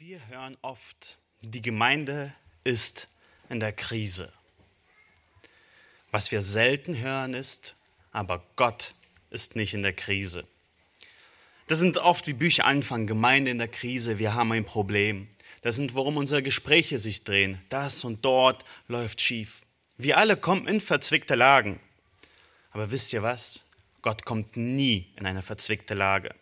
Wir hören oft, die Gemeinde ist in der Krise. Was wir selten hören ist, aber Gott ist nicht in der Krise. Das sind oft wie Bücher anfangen, Gemeinde in der Krise, wir haben ein Problem. Das sind, worum unsere Gespräche sich drehen. Das und dort läuft schief. Wir alle kommen in verzwickte Lagen. Aber wisst ihr was? Gott kommt nie in eine verzwickte Lage.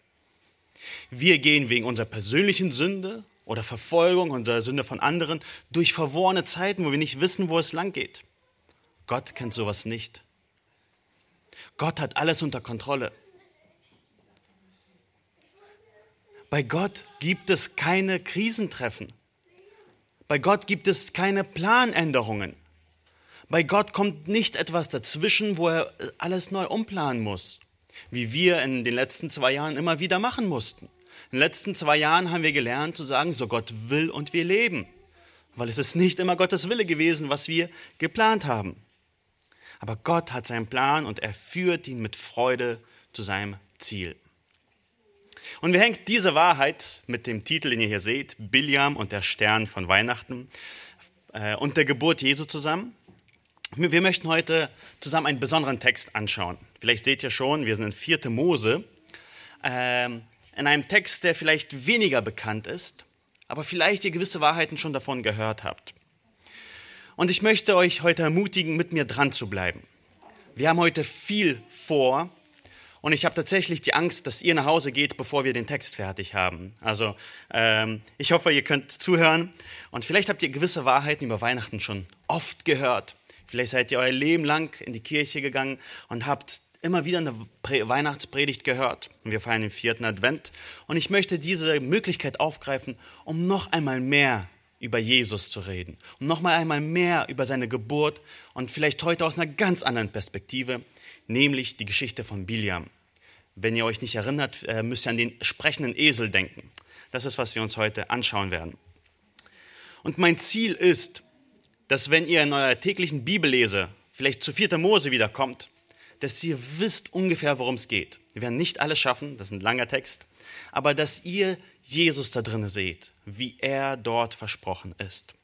Wir gehen wegen unserer persönlichen Sünde oder Verfolgung und der Sünde von anderen durch verworrene Zeiten, wo wir nicht wissen, wo es lang geht. Gott kennt sowas nicht. Gott hat alles unter Kontrolle. Bei Gott gibt es keine Krisentreffen. Bei Gott gibt es keine Planänderungen. Bei Gott kommt nicht etwas dazwischen, wo er alles neu umplanen muss, wie wir in den letzten zwei Jahren immer wieder machen mussten. In den letzten zwei Jahren haben wir gelernt zu sagen, so Gott will und wir leben. Weil es ist nicht immer Gottes Wille gewesen, was wir geplant haben. Aber Gott hat seinen Plan und er führt ihn mit Freude zu seinem Ziel. Und wie hängt diese Wahrheit mit dem Titel, den ihr hier seht, Biliam und der Stern von Weihnachten äh, und der Geburt Jesu zusammen? Wir möchten heute zusammen einen besonderen Text anschauen. Vielleicht seht ihr schon, wir sind in 4. Mose. Ähm, in einem Text, der vielleicht weniger bekannt ist, aber vielleicht ihr gewisse Wahrheiten schon davon gehört habt. Und ich möchte euch heute ermutigen, mit mir dran zu bleiben. Wir haben heute viel vor und ich habe tatsächlich die Angst, dass ihr nach Hause geht, bevor wir den Text fertig haben. Also ähm, ich hoffe, ihr könnt zuhören und vielleicht habt ihr gewisse Wahrheiten über Weihnachten schon oft gehört. Vielleicht seid ihr euer Leben lang in die Kirche gegangen und habt immer wieder eine Weihnachtspredigt gehört. Wir feiern den vierten Advent. Und ich möchte diese Möglichkeit aufgreifen, um noch einmal mehr über Jesus zu reden. Um noch einmal mehr über seine Geburt und vielleicht heute aus einer ganz anderen Perspektive, nämlich die Geschichte von Biliam. Wenn ihr euch nicht erinnert, äh, müsst ihr an den sprechenden Esel denken. Das ist, was wir uns heute anschauen werden. Und mein Ziel ist, dass wenn ihr in eurer täglichen Bibellese vielleicht zu 4. Mose wiederkommt, dass ihr wisst ungefähr, worum es geht. Wir werden nicht alles schaffen, das ist ein langer Text, aber dass ihr Jesus da drin seht, wie er dort versprochen ist.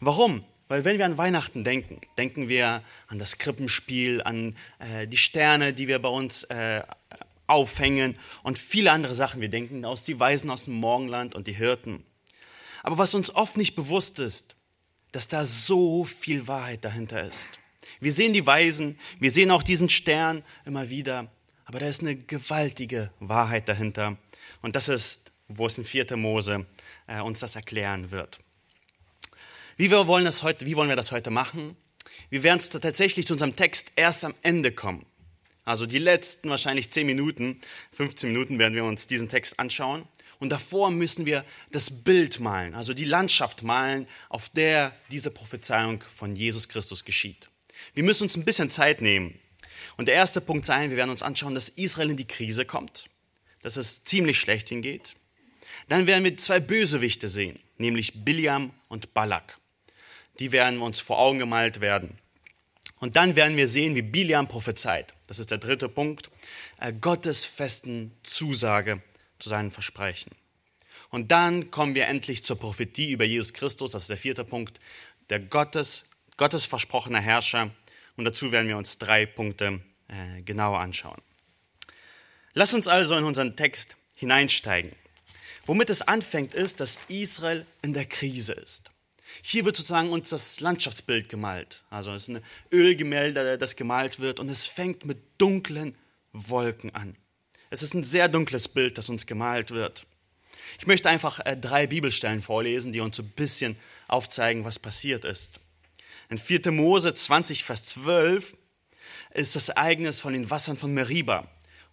Warum? Weil wenn wir an Weihnachten denken, denken wir an das Krippenspiel, an äh, die Sterne, die wir bei uns äh, aufhängen und viele andere Sachen. Wir denken aus die Weisen aus dem Morgenland und die Hirten. Aber was uns oft nicht bewusst ist, dass da so viel Wahrheit dahinter ist. Wir sehen die Weisen, wir sehen auch diesen Stern immer wieder, aber da ist eine gewaltige Wahrheit dahinter. Und das ist, wo es in 4. Mose äh, uns das erklären wird. Wie, wir wollen das heute, wie wollen wir das heute machen? Wir werden tatsächlich zu unserem Text erst am Ende kommen. Also die letzten wahrscheinlich 10 Minuten, 15 Minuten werden wir uns diesen Text anschauen. Und davor müssen wir das Bild malen, also die Landschaft malen, auf der diese Prophezeiung von Jesus Christus geschieht. Wir müssen uns ein bisschen Zeit nehmen. Und der erste Punkt sein, wir werden uns anschauen, dass Israel in die Krise kommt, dass es ziemlich schlecht hingeht. Dann werden wir zwei Bösewichte sehen, nämlich Biliam und Balak. Die werden uns vor Augen gemalt werden. Und dann werden wir sehen, wie Biliam prophezeit. Das ist der dritte Punkt. Äh, Gottes festen Zusage zu seinen Versprechen. Und dann kommen wir endlich zur Prophetie über Jesus Christus. Das ist der vierte Punkt. Der Gottes Gottes versprochener Herrscher. Und dazu werden wir uns drei Punkte äh, genauer anschauen. Lass uns also in unseren Text hineinsteigen. Womit es anfängt, ist, dass Israel in der Krise ist. Hier wird sozusagen uns das Landschaftsbild gemalt. Also es ist ein Ölgemälde, das gemalt wird und es fängt mit dunklen Wolken an. Es ist ein sehr dunkles Bild, das uns gemalt wird. Ich möchte einfach äh, drei Bibelstellen vorlesen, die uns so ein bisschen aufzeigen, was passiert ist. In 4. Mose 20, Vers 12 ist das Ereignis von den Wassern von Meriba,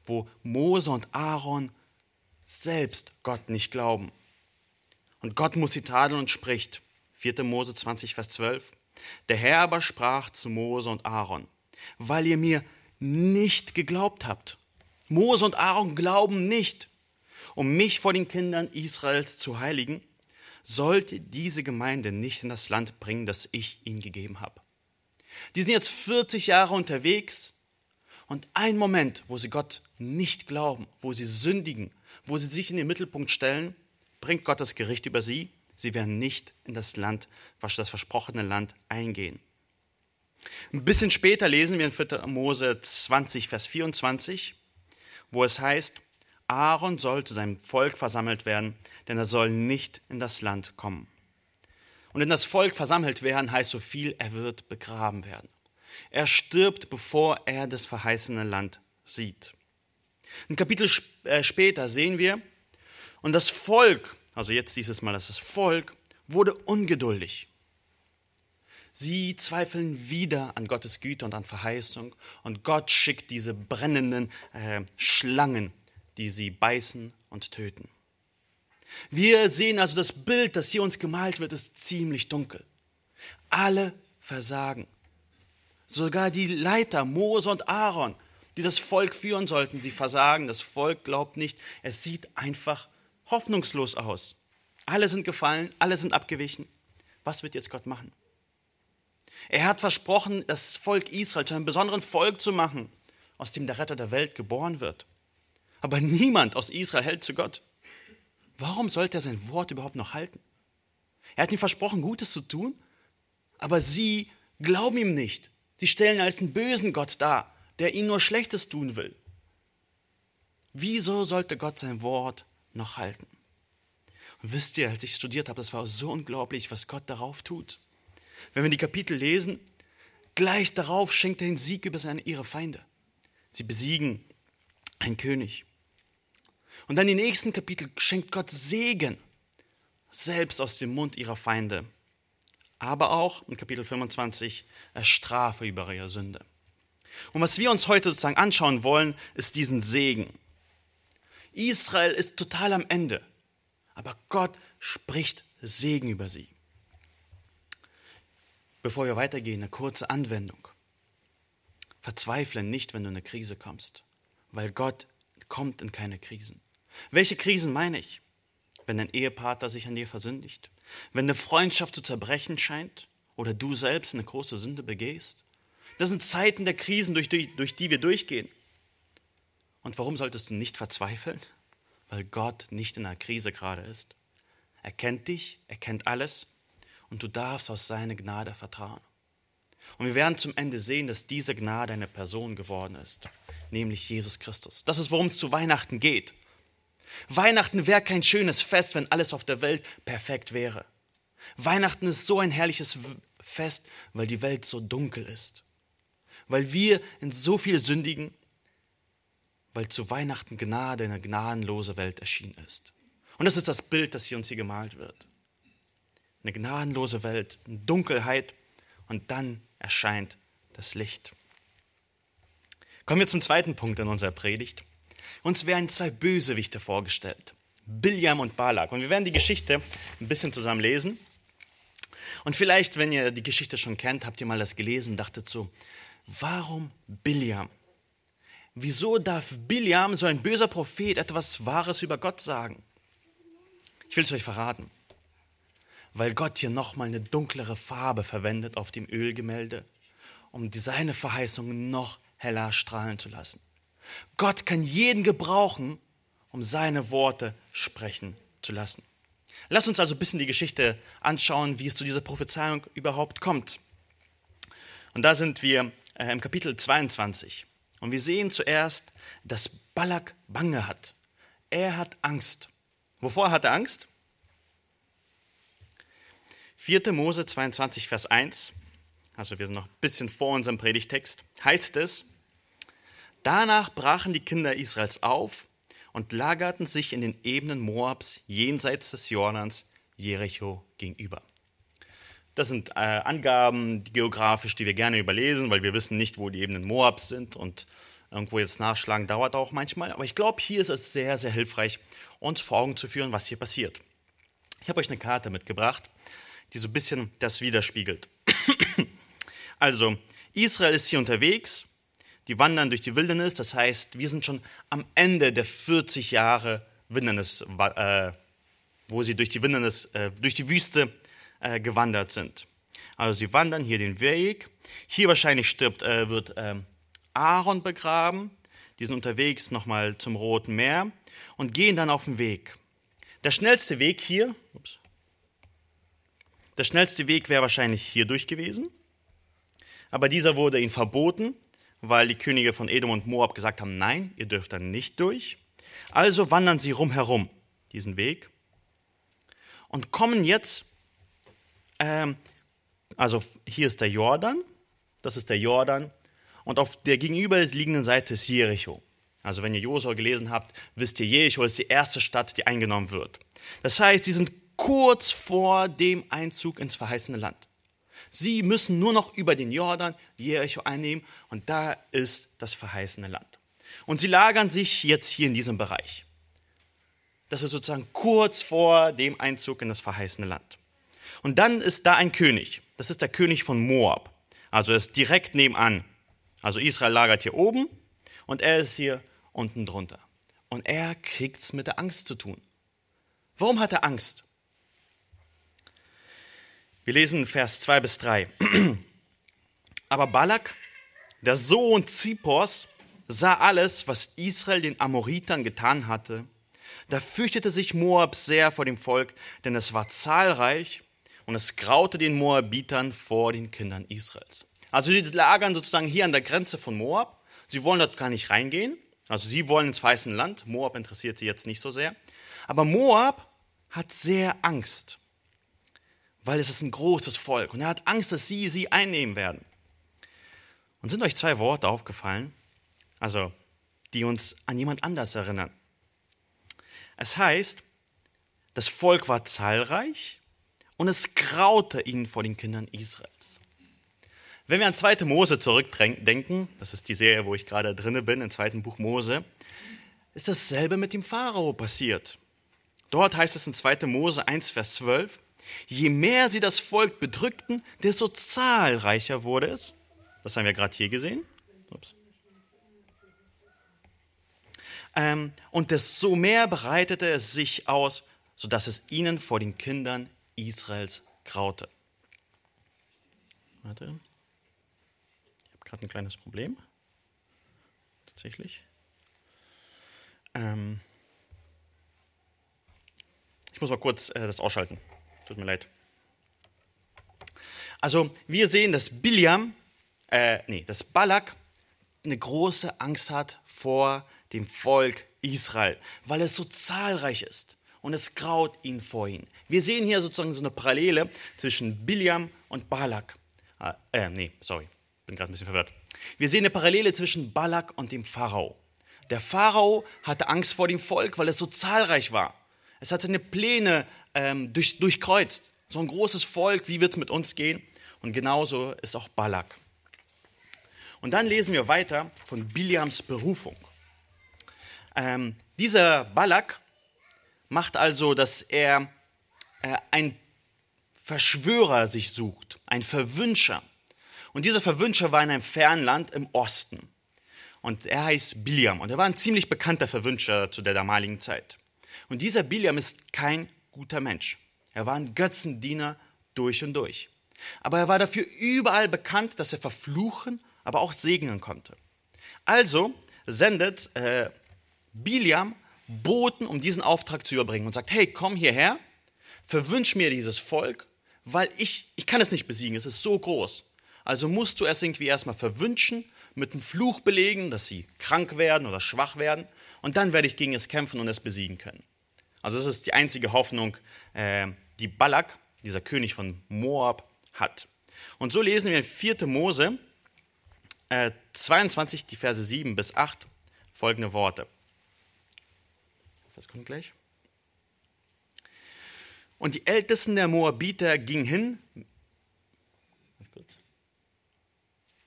wo Mose und Aaron selbst Gott nicht glauben. Und Gott muss sie tadeln und spricht. 4. Mose 20, Vers 12. Der Herr aber sprach zu Mose und Aaron, weil ihr mir nicht geglaubt habt. Mose und Aaron glauben nicht, um mich vor den Kindern Israels zu heiligen sollte diese Gemeinde nicht in das Land bringen, das ich ihnen gegeben habe. Die sind jetzt 40 Jahre unterwegs und ein Moment, wo sie Gott nicht glauben, wo sie sündigen, wo sie sich in den Mittelpunkt stellen, bringt Gott das Gericht über sie. Sie werden nicht in das Land, das versprochene Land eingehen. Ein bisschen später lesen wir in 4. Mose 20, Vers 24, wo es heißt, Aaron soll zu seinem Volk versammelt werden, denn er soll nicht in das Land kommen. Und in das Volk versammelt werden heißt so viel, er wird begraben werden. Er stirbt, bevor er das verheißene Land sieht. Ein Kapitel äh, später sehen wir, und das Volk, also jetzt dieses Mal das Volk, wurde ungeduldig. Sie zweifeln wieder an Gottes Güte und an Verheißung und Gott schickt diese brennenden äh, Schlangen, die sie beißen und töten. Wir sehen also das Bild, das hier uns gemalt wird, ist ziemlich dunkel. Alle versagen. Sogar die Leiter, Mose und Aaron, die das Volk führen sollten, sie versagen. Das Volk glaubt nicht. Es sieht einfach hoffnungslos aus. Alle sind gefallen, alle sind abgewichen. Was wird jetzt Gott machen? Er hat versprochen, das Volk Israel zu einem besonderen Volk zu machen, aus dem der Retter der Welt geboren wird. Aber niemand aus Israel hält zu Gott. Warum sollte er sein Wort überhaupt noch halten? Er hat ihm versprochen, Gutes zu tun, aber sie glauben ihm nicht. Sie stellen als einen bösen Gott dar, der ihnen nur Schlechtes tun will. Wieso sollte Gott sein Wort noch halten? Und wisst ihr, als ich studiert habe, das war so unglaublich, was Gott darauf tut. Wenn wir die Kapitel lesen, gleich darauf schenkt er den Sieg über seine, ihre Feinde. Sie besiegen einen König. Und dann die nächsten Kapitel schenkt Gott Segen, selbst aus dem Mund ihrer Feinde. Aber auch in Kapitel 25 Strafe über ihre Sünde. Und was wir uns heute sozusagen anschauen wollen, ist diesen Segen. Israel ist total am Ende, aber Gott spricht Segen über sie. Bevor wir weitergehen, eine kurze Anwendung. Verzweifle nicht, wenn du in eine Krise kommst, weil Gott kommt in keine Krisen. Welche Krisen meine ich? Wenn dein Ehepartner sich an dir versündigt, wenn eine Freundschaft zu zerbrechen scheint oder du selbst eine große Sünde begehst. Das sind Zeiten der Krisen, durch die, durch die wir durchgehen. Und warum solltest du nicht verzweifeln? Weil Gott nicht in einer Krise gerade ist. Er kennt dich, er kennt alles und du darfst aus seiner Gnade vertrauen. Und wir werden zum Ende sehen, dass diese Gnade eine Person geworden ist, nämlich Jesus Christus. Das ist, worum es zu Weihnachten geht. Weihnachten wäre kein schönes Fest, wenn alles auf der Welt perfekt wäre. Weihnachten ist so ein herrliches Fest, weil die Welt so dunkel ist. Weil wir in so viel sündigen, weil zu Weihnachten Gnade in eine gnadenlose Welt erschienen ist. Und das ist das Bild, das hier uns hier gemalt wird. Eine gnadenlose Welt, eine Dunkelheit und dann erscheint das Licht. Kommen wir zum zweiten Punkt in unserer Predigt. Uns werden zwei Bösewichte vorgestellt. Biljam und Balak. Und wir werden die Geschichte ein bisschen zusammen lesen. Und vielleicht, wenn ihr die Geschichte schon kennt, habt ihr mal das gelesen und dachtet so, warum Biljam? Wieso darf Biljam, so ein böser Prophet, etwas Wahres über Gott sagen? Ich will es euch verraten. Weil Gott hier nochmal eine dunklere Farbe verwendet auf dem Ölgemälde, um seine Verheißungen noch heller strahlen zu lassen. Gott kann jeden gebrauchen, um seine Worte sprechen zu lassen. Lass uns also ein bisschen die Geschichte anschauen, wie es zu dieser Prophezeiung überhaupt kommt. Und da sind wir äh, im Kapitel 22. Und wir sehen zuerst, dass Balak Bange hat. Er hat Angst. Wovor hat er Angst? 4. Mose 22, Vers 1, also wir sind noch ein bisschen vor unserem Predigtext, heißt es, Danach brachen die Kinder Israels auf und lagerten sich in den Ebenen Moabs jenseits des Jordans Jericho gegenüber. Das sind äh, Angaben geografisch, die wir gerne überlesen, weil wir wissen nicht, wo die Ebenen Moabs sind und irgendwo jetzt nachschlagen dauert auch manchmal. Aber ich glaube, hier ist es sehr, sehr hilfreich, uns vor Augen zu führen, was hier passiert. Ich habe euch eine Karte mitgebracht, die so ein bisschen das widerspiegelt. also, Israel ist hier unterwegs die wandern durch die Wildernis. Das heißt, wir sind schon am Ende der 40 Jahre Wildernis, äh, wo sie durch die Wildernis, äh, durch die Wüste äh, gewandert sind. Also sie wandern hier den Weg. Hier wahrscheinlich stirbt, wird ähm, Aaron begraben. Die sind unterwegs nochmal zum Roten Meer und gehen dann auf den Weg. Der schnellste Weg hier, ups, der schnellste Weg wäre wahrscheinlich hier durch gewesen, aber dieser wurde ihnen verboten, weil die Könige von Edom und Moab gesagt haben, nein, ihr dürft da nicht durch. Also wandern sie rumherum diesen Weg und kommen jetzt, ähm, also hier ist der Jordan, das ist der Jordan, und auf der gegenüberliegenden Seite ist Jericho. Also wenn ihr Josua gelesen habt, wisst ihr, Jericho ist die erste Stadt, die eingenommen wird. Das heißt, sie sind kurz vor dem Einzug ins verheißene Land. Sie müssen nur noch über den Jordan Jericho einnehmen und da ist das verheißene Land. Und sie lagern sich jetzt hier in diesem Bereich. Das ist sozusagen kurz vor dem Einzug in das verheißene Land. Und dann ist da ein König. Das ist der König von Moab. Also er ist direkt nebenan. Also Israel lagert hier oben und er ist hier unten drunter. Und er kriegt es mit der Angst zu tun. Warum hat er Angst? Wir lesen Vers 2 bis 3. Aber Balak, der Sohn Zippors, sah alles, was Israel den Amoritern getan hatte. Da fürchtete sich Moab sehr vor dem Volk, denn es war zahlreich und es graute den Moabitern vor den Kindern Israels. Also die lagern sozusagen hier an der Grenze von Moab. Sie wollen dort gar nicht reingehen. Also sie wollen ins weiße Land. Moab interessiert sie jetzt nicht so sehr. Aber Moab hat sehr Angst, weil es ist ein großes Volk und er hat Angst, dass sie sie einnehmen werden. Und sind euch zwei Worte aufgefallen, also die uns an jemand anders erinnern? Es heißt, das Volk war zahlreich und es graute ihnen vor den Kindern Israels. Wenn wir an 2. Mose zurückdenken, das ist die Serie, wo ich gerade drinne bin, im zweiten Buch Mose, ist dasselbe mit dem Pharao passiert. Dort heißt es in 2. Mose 1, Vers 12, je mehr sie das Volk bedrückten, desto zahlreicher wurde es. Das haben wir gerade hier gesehen. Ups. Ähm, und desto mehr breitete es sich aus, sodass es ihnen vor den Kindern Israels graute. Warte. Ich habe gerade ein kleines Problem. Tatsächlich. Ähm, ich muss mal kurz äh, das ausschalten. Tut mir leid. Also, wir sehen, dass Biliam, äh, nee, dass Balak eine große Angst hat vor dem Volk Israel, weil es so zahlreich ist und es graut ihn vor ihnen. Wir sehen hier sozusagen so eine Parallele zwischen Biliam und Balak. Ah, äh, nee, sorry, bin gerade ein bisschen verwirrt. Wir sehen eine Parallele zwischen Balak und dem Pharao. Der Pharao hatte Angst vor dem Volk, weil es so zahlreich war. Es hat seine Pläne ähm, durch, durchkreuzt. So ein großes Volk, wie wird es mit uns gehen? Und genauso ist auch Balak. Und dann lesen wir weiter von Biliams Berufung. Ähm, dieser Balak macht also, dass er äh, ein Verschwörer sich sucht, ein Verwünscher. Und dieser Verwünscher war in einem fernen Land im Osten. Und er heißt Biliam. Und er war ein ziemlich bekannter Verwünscher zu der damaligen Zeit. Und dieser Biliam ist kein guter Mensch. Er war ein Götzendiener durch und durch. Aber er war dafür überall bekannt, dass er verfluchen, aber auch segnen konnte. Also sendet äh, Biliam Boten, um diesen Auftrag zu überbringen und sagt, hey, komm hierher, verwünsch mir dieses Volk, weil ich, ich kann es nicht besiegen, es ist so groß. Also musst du es irgendwie erstmal verwünschen, mit einem Fluch belegen, dass sie krank werden oder schwach werden, und dann werde ich gegen es kämpfen und es besiegen können. Also das ist die einzige Hoffnung, äh, die Balak, dieser König von Moab, hat. Und so lesen wir in 4. Mose äh, 22, die Verse 7 bis 8, folgende Worte. Was kommt gleich? Und die Ältesten der Moabiter gingen hin.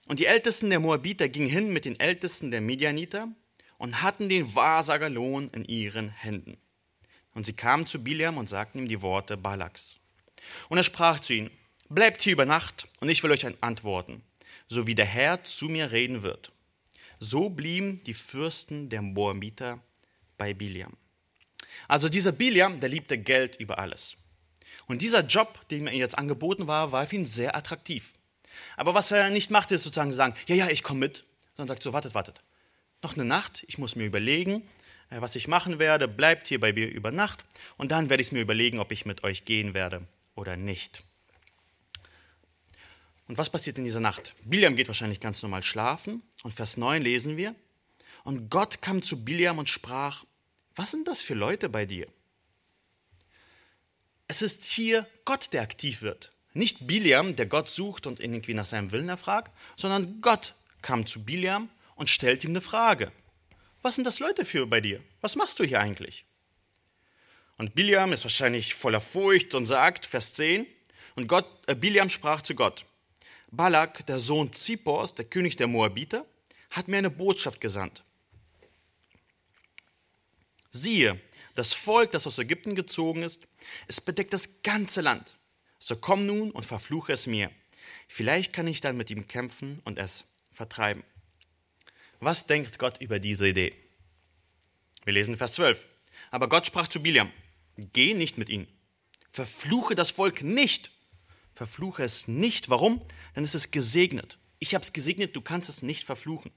Und die Ältesten der Moabiter gingen hin mit den Ältesten der Midianiter und hatten den Wahrsagerlohn in ihren Händen. Und sie kamen zu Biliam und sagten ihm die Worte Balaks. Und er sprach zu ihnen, bleibt hier über Nacht, und ich will euch antworten, so wie der Herr zu mir reden wird. So blieben die Fürsten der Moabiter bei Biliam. Also dieser Biliam, der liebte Geld über alles. Und dieser Job, den ihm jetzt angeboten war, war für ihn sehr attraktiv. Aber was er nicht machte, ist sozusagen sagen, ja, ja, ich komme mit, sondern sagt so, wartet, wartet. Noch eine Nacht, ich muss mir überlegen, was ich machen werde, bleibt hier bei mir über Nacht und dann werde ich mir überlegen, ob ich mit euch gehen werde oder nicht. Und was passiert in dieser Nacht? Biliam geht wahrscheinlich ganz normal schlafen und Vers 9 lesen wir. Und Gott kam zu Biliam und sprach, was sind das für Leute bei dir? Es ist hier Gott, der aktiv wird. Nicht Biliam, der Gott sucht und irgendwie nach seinem Willen erfragt, sondern Gott kam zu Biliam und stellt ihm eine Frage. Was sind das Leute für bei dir? Was machst du hier eigentlich? Und Biliam ist wahrscheinlich voller Furcht und sagt, Vers 10, und Gott, äh, Biliam sprach zu Gott, Balak, der Sohn Zippors, der König der Moabiter, hat mir eine Botschaft gesandt. Siehe, das Volk, das aus Ägypten gezogen ist, es bedeckt das ganze Land. So komm nun und verfluche es mir. Vielleicht kann ich dann mit ihm kämpfen und es vertreiben. Was denkt Gott über diese Idee? Wir lesen Vers 12. Aber Gott sprach zu Biliam, geh nicht mit ihnen. Verfluche das Volk nicht. Verfluche es nicht. Warum? Denn es ist gesegnet. Ich habe es gesegnet, du kannst es nicht verfluchen.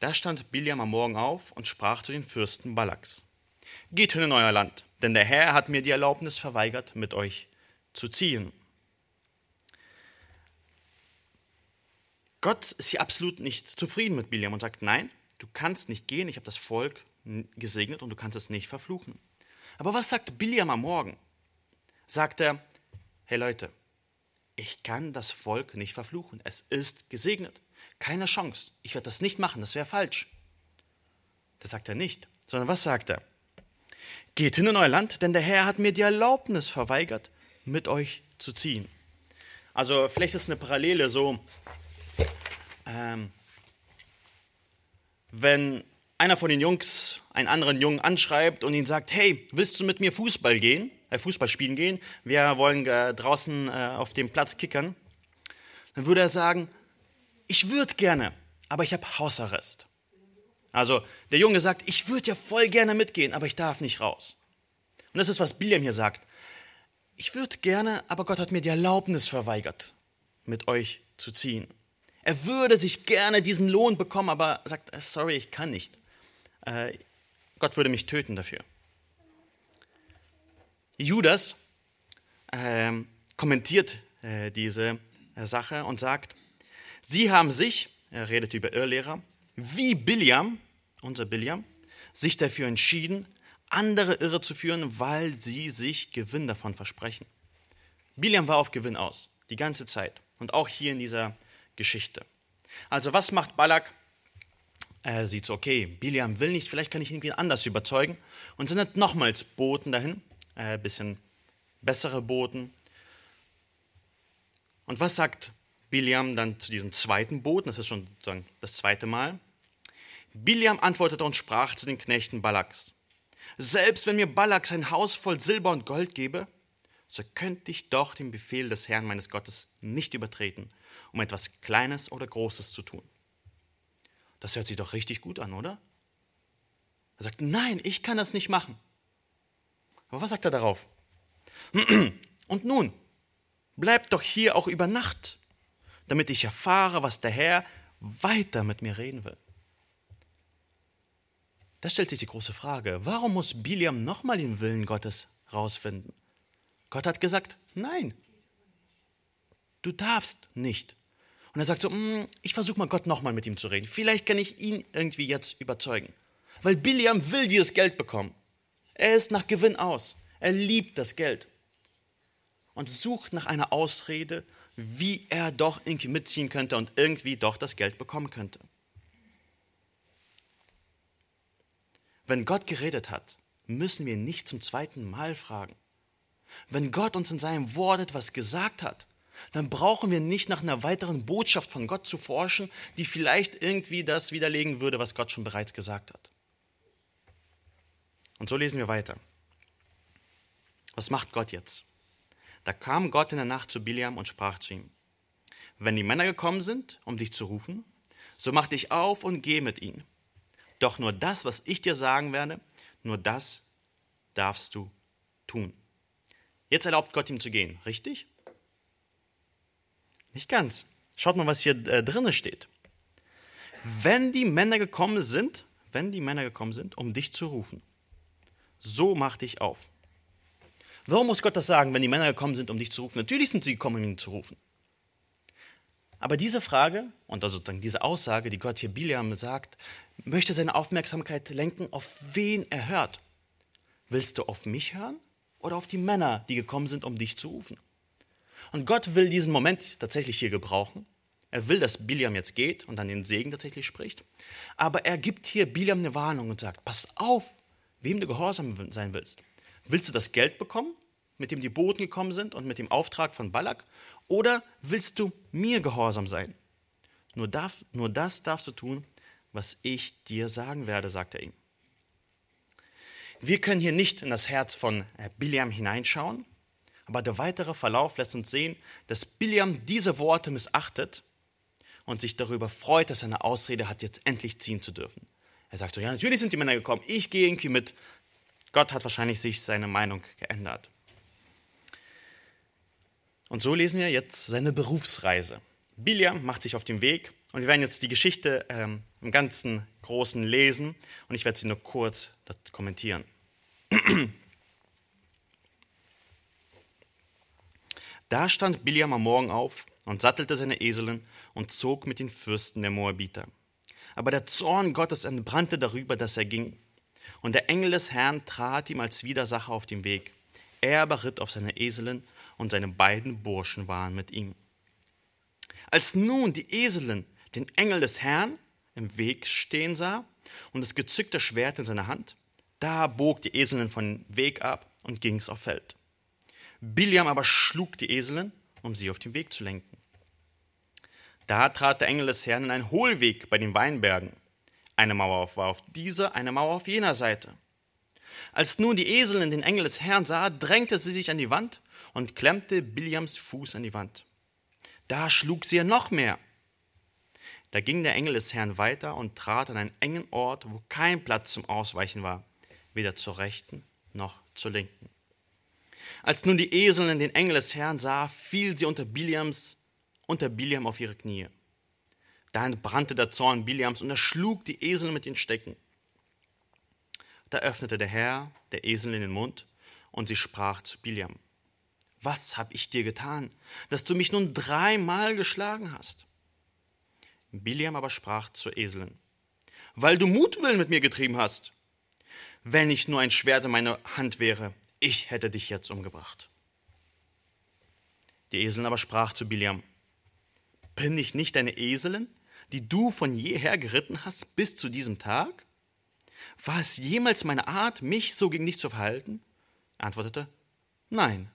Da stand Biliam am Morgen auf und sprach zu den Fürsten Balaks. Geht hin in euer Land, denn der Herr hat mir die Erlaubnis verweigert, mit euch zu ziehen. Gott ist hier absolut nicht zufrieden mit Biliam und sagt, nein, du kannst nicht gehen, ich habe das Volk gesegnet und du kannst es nicht verfluchen. Aber was sagt Biliam am Morgen? Sagt er, hey Leute, ich kann das Volk nicht verfluchen, es ist gesegnet. Keine Chance. Ich werde das nicht machen, das wäre falsch. Das sagt er nicht, sondern was sagt er? Geht hin in euer Land, denn der Herr hat mir die Erlaubnis verweigert, mit euch zu ziehen. Also vielleicht ist eine Parallele so, ähm, wenn einer von den Jungs einen anderen Jungen anschreibt und ihn sagt, hey, willst du mit mir Fußball gehen, äh, Fußball spielen gehen? Wir wollen äh, draußen äh, auf dem Platz kickern. Dann würde er sagen, ich würde gerne, aber ich habe Hausarrest. Also der Junge sagt, ich würde ja voll gerne mitgehen, aber ich darf nicht raus. Und das ist, was Biliam hier sagt. Ich würde gerne, aber Gott hat mir die Erlaubnis verweigert, mit euch zu ziehen. Er würde sich gerne diesen Lohn bekommen, aber sagt, äh, sorry, ich kann nicht. Äh, Gott würde mich töten dafür. Judas äh, kommentiert äh, diese Sache und sagt, Sie haben sich, er redet über Irrlehrer, wie Biliam, unser Biliam, sich dafür entschieden, andere irre zu führen, weil sie sich Gewinn davon versprechen. Biliam war auf Gewinn aus, die ganze Zeit und auch hier in dieser Geschichte. Also was macht Balak? Er sieht so, okay, Biliam will nicht, vielleicht kann ich ihn irgendwie anders überzeugen und sendet nochmals Boten dahin, ein äh, bisschen bessere Boten. Und was sagt Biliam dann zu diesem zweiten Boten, das ist schon das zweite Mal. Biliam antwortete und sprach zu den Knechten Balaks, selbst wenn mir Balak sein Haus voll Silber und Gold gebe, so könnte ich doch den Befehl des Herrn meines Gottes nicht übertreten, um etwas Kleines oder Großes zu tun. Das hört sich doch richtig gut an, oder? Er sagt, nein, ich kann das nicht machen. Aber was sagt er darauf? Und nun, bleibt doch hier auch über Nacht damit ich erfahre, was der Herr weiter mit mir reden will. Da stellt sich die große Frage, warum muss Biliam nochmal den Willen Gottes rausfinden? Gott hat gesagt, nein, du darfst nicht. Und er sagt so, mm, ich versuche mal Gott nochmal mit ihm zu reden. Vielleicht kann ich ihn irgendwie jetzt überzeugen. Weil Biliam will dieses Geld bekommen. Er ist nach Gewinn aus. Er liebt das Geld. Und sucht nach einer Ausrede, wie er doch irgendwie mitziehen könnte und irgendwie doch das Geld bekommen könnte. Wenn Gott geredet hat, müssen wir nicht zum zweiten Mal fragen. Wenn Gott uns in seinem Wort etwas gesagt hat, dann brauchen wir nicht nach einer weiteren Botschaft von Gott zu forschen, die vielleicht irgendwie das widerlegen würde, was Gott schon bereits gesagt hat. Und so lesen wir weiter. Was macht Gott jetzt? Da kam Gott in der Nacht zu Biliam und sprach zu ihm, wenn die Männer gekommen sind, um dich zu rufen, so mach dich auf und geh mit ihnen. Doch nur das, was ich dir sagen werde, nur das darfst du tun. Jetzt erlaubt Gott ihm zu gehen, richtig? Nicht ganz. Schaut mal, was hier äh, drinne steht. wenn die Männer gekommen sind, wenn die Männer gekommen sind, um dich zu rufen, so mach dich auf. Warum muss Gott das sagen, wenn die Männer gekommen sind, um dich zu rufen? Natürlich sind sie gekommen, um ihn zu rufen. Aber diese Frage und also sozusagen diese Aussage, die Gott hier Biliam sagt, möchte seine Aufmerksamkeit lenken, auf wen er hört. Willst du auf mich hören oder auf die Männer, die gekommen sind, um dich zu rufen? Und Gott will diesen Moment tatsächlich hier gebrauchen. Er will, dass Biliam jetzt geht und dann den Segen tatsächlich spricht. Aber er gibt hier Biliam eine Warnung und sagt, pass auf, wem du gehorsam sein willst. Willst du das Geld bekommen, mit dem die Boten gekommen sind und mit dem Auftrag von Balak? Oder willst du mir gehorsam sein? Nur, darf, nur das darfst du tun, was ich dir sagen werde, sagt er ihm. Wir können hier nicht in das Herz von äh, Biliam hineinschauen, aber der weitere Verlauf lässt uns sehen, dass Biliam diese Worte missachtet und sich darüber freut, dass er eine Ausrede hat, jetzt endlich ziehen zu dürfen. Er sagt so, ja, natürlich sind die Männer gekommen, ich gehe irgendwie mit. Gott hat wahrscheinlich sich seine Meinung geändert. Und so lesen wir jetzt seine Berufsreise. Biliam macht sich auf den Weg und wir werden jetzt die Geschichte ähm, im ganzen Großen lesen und ich werde sie nur kurz kommentieren. Da stand Biliam am Morgen auf und sattelte seine Eselin und zog mit den Fürsten der Moabiter. Aber der Zorn Gottes entbrannte darüber, dass er ging. Und der Engel des Herrn trat ihm als Widersacher auf den Weg. Er aber ritt auf seine Eselin und seine beiden Burschen waren mit ihm. Als nun die Eselin den Engel des Herrn im Weg stehen sah und das gezückte Schwert in seiner Hand, da bog die Eselin von Weg ab und ging's auf Feld. Biliam aber schlug die Eselin, um sie auf den Weg zu lenken. Da trat der Engel des Herrn in einen Hohlweg bei den Weinbergen. Eine Mauer war auf dieser, eine Mauer auf jener Seite. Als nun die Eselin den Engel des Herrn sah, drängte sie sich an die Wand und klemmte Biliams Fuß an die Wand. Da schlug sie ihr noch mehr. Da ging der Engel des Herrn weiter und trat an einen engen Ort, wo kein Platz zum Ausweichen war, weder zur rechten noch zur linken. Als nun die Eselin den Engel des Herrn sah, fiel sie unter Biliams, unter Biliam auf ihre Knie. Da entbrannte der Zorn Biliams und er schlug die Eselin mit den Stecken. Da öffnete der Herr der Eselin den Mund und sie sprach zu Biliam: Was habe ich dir getan, dass du mich nun dreimal geschlagen hast? Biliam aber sprach zur Eselin: Weil du Mutwillen mit mir getrieben hast. Wenn ich nur ein Schwert in meiner Hand wäre, ich hätte dich jetzt umgebracht. Die Eselin aber sprach zu Biliam, bin ich nicht deine Eselin, die du von jeher geritten hast bis zu diesem Tag? War es jemals meine Art, mich so gegen dich zu verhalten? Er antwortete, nein.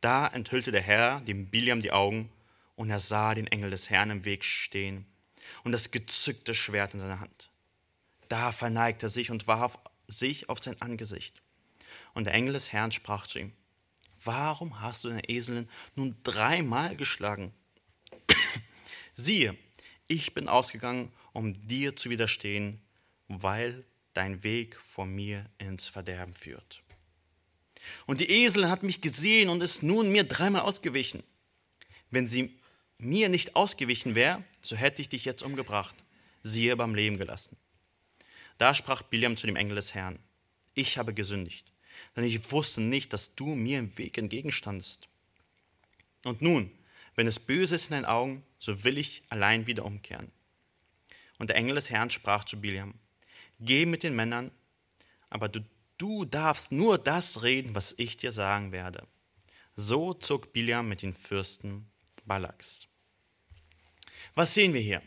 Da enthüllte der Herr dem Biliam die Augen, und er sah den Engel des Herrn im Weg stehen und das gezückte Schwert in seiner Hand. Da verneigte er sich und warf sich auf sein Angesicht. Und der Engel des Herrn sprach zu ihm, Warum hast du deine Eselin nun dreimal geschlagen? Siehe, ich bin ausgegangen, um dir zu widerstehen, weil dein Weg vor mir ins Verderben führt. Und die Eselin hat mich gesehen und ist nun mir dreimal ausgewichen. Wenn sie mir nicht ausgewichen wäre, so hätte ich dich jetzt umgebracht, siehe beim Leben gelassen. Da sprach Biliam zu dem Engel des Herrn, ich habe gesündigt denn ich wusste nicht, dass du mir im Weg entgegenstandest. Und nun, wenn es böse ist in deinen Augen, so will ich allein wieder umkehren. Und der Engel des Herrn sprach zu Biliam, geh mit den Männern, aber du, du darfst nur das reden, was ich dir sagen werde. So zog Biliam mit den Fürsten Balaks. Was sehen wir hier?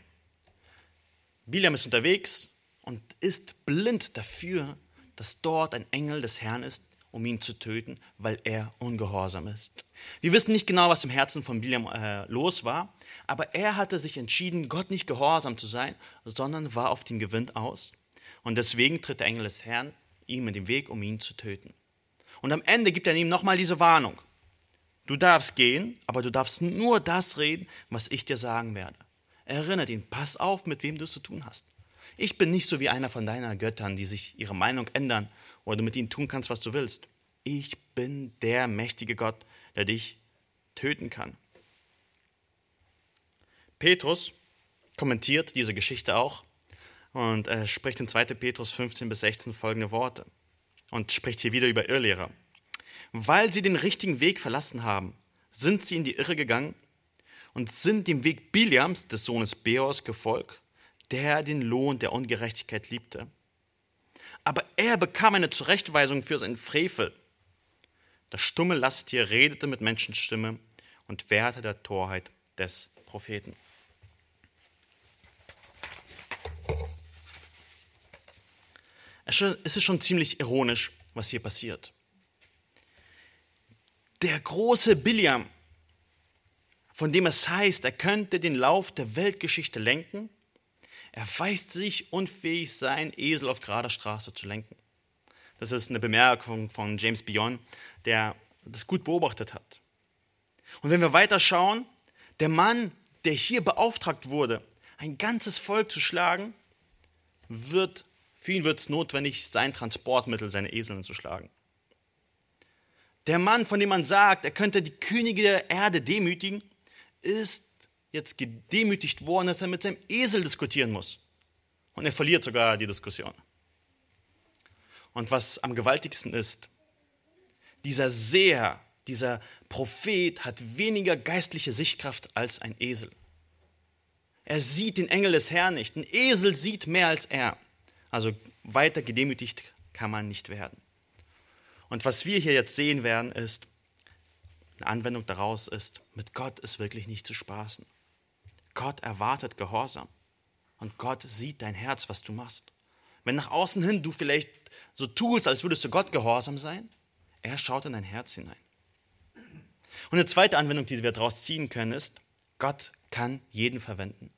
Biliam ist unterwegs und ist blind dafür, dass dort ein Engel des Herrn ist, um ihn zu töten, weil er ungehorsam ist. Wir wissen nicht genau, was im Herzen von Biliam äh, los war, aber er hatte sich entschieden, Gott nicht gehorsam zu sein, sondern war auf den Gewinn aus. Und deswegen tritt der Engel des Herrn ihm in den Weg, um ihn zu töten. Und am Ende gibt er ihm nochmal diese Warnung. Du darfst gehen, aber du darfst nur das reden, was ich dir sagen werde. Erinnert ihn, pass auf, mit wem du es zu tun hast. Ich bin nicht so wie einer von deiner Göttern, die sich ihre Meinung ändern oder du mit ihnen tun kannst, was du willst. Ich bin der mächtige Gott, der dich töten kann. Petrus kommentiert diese Geschichte auch und äh, spricht in 2. Petrus 15 bis 16 folgende Worte und spricht hier wieder über Irrlehrer. Weil sie den richtigen Weg verlassen haben, sind sie in die Irre gegangen und sind dem Weg Biliams, des Sohnes Beors, gefolgt, der den Lohn der Ungerechtigkeit liebte. Aber er bekam eine Zurechtweisung für seinen Frevel. Das stumme Lasttier redete mit Menschenstimme und wehrte der Torheit des Propheten. Es ist schon ziemlich ironisch, was hier passiert. Der große Biliam, von dem es heißt, er könnte den Lauf der Weltgeschichte lenken, erweist sich unfähig, sein Esel auf gerader Straße zu lenken. Das ist eine Bemerkung von James Bion, der das gut beobachtet hat. Und wenn wir weiter schauen, der Mann, der hier beauftragt wurde, ein ganzes Volk zu schlagen, wird, für ihn wird es notwendig, sein Transportmittel, seine Eseln zu schlagen. Der Mann, von dem man sagt, er könnte die Könige der Erde demütigen, ist jetzt gedemütigt worden, dass er mit seinem Esel diskutieren muss. Und er verliert sogar die Diskussion. Und was am gewaltigsten ist, dieser Seher, dieser Prophet hat weniger geistliche Sichtkraft als ein Esel. Er sieht den Engel des Herrn nicht. Ein Esel sieht mehr als er. Also weiter gedemütigt kann man nicht werden. Und was wir hier jetzt sehen werden, ist, eine Anwendung daraus ist, mit Gott ist wirklich nicht zu spaßen. Gott erwartet Gehorsam. Und Gott sieht dein Herz, was du machst. Wenn nach außen hin du vielleicht so tust, als würdest du Gott gehorsam sein, er schaut in dein Herz hinein. Und eine zweite Anwendung, die wir daraus ziehen können, ist, Gott kann jeden verwenden.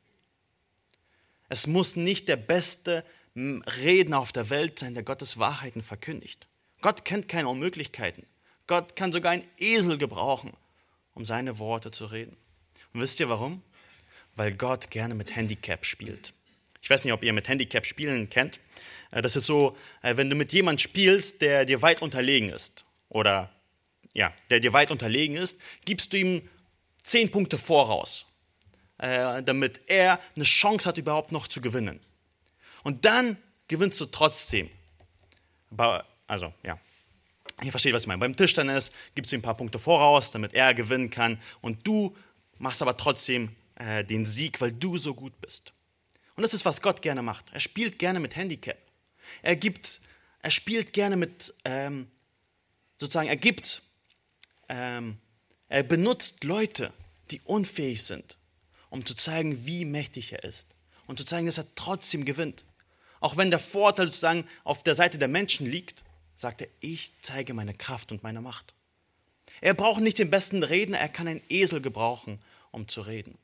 Es muss nicht der beste Redner auf der Welt sein, der Gottes Wahrheiten verkündigt. Gott kennt keine Unmöglichkeiten. Gott kann sogar einen Esel gebrauchen, um seine Worte zu reden. Und wisst ihr warum? Weil Gott gerne mit Handicap spielt. Ich weiß nicht, ob ihr mit Handicap spielen kennt. Äh, das ist so, äh, wenn du mit jemandem spielst, der dir weit unterlegen ist oder ja, der dir weit unterlegen ist, gibst du ihm zehn Punkte voraus, äh, damit er eine Chance hat, überhaupt noch zu gewinnen. Und dann gewinnst du trotzdem. Also, ja. Ihr versteht, was ich meine. Beim Tischtennis gibst du ihm ein paar Punkte voraus, damit er gewinnen kann. Und du machst aber trotzdem äh, den Sieg, weil du so gut bist. Und das ist, was Gott gerne macht. Er spielt gerne mit Handicap. Er gibt, er spielt gerne mit, ähm, sozusagen, er gibt, ähm, er benutzt Leute, die unfähig sind, um zu zeigen, wie mächtig er ist. Und zu zeigen, dass er trotzdem gewinnt. Auch wenn der Vorteil sozusagen auf der Seite der Menschen liegt, sagt er, ich zeige meine Kraft und meine Macht. Er braucht nicht den besten Redner, er kann einen Esel gebrauchen, um zu reden.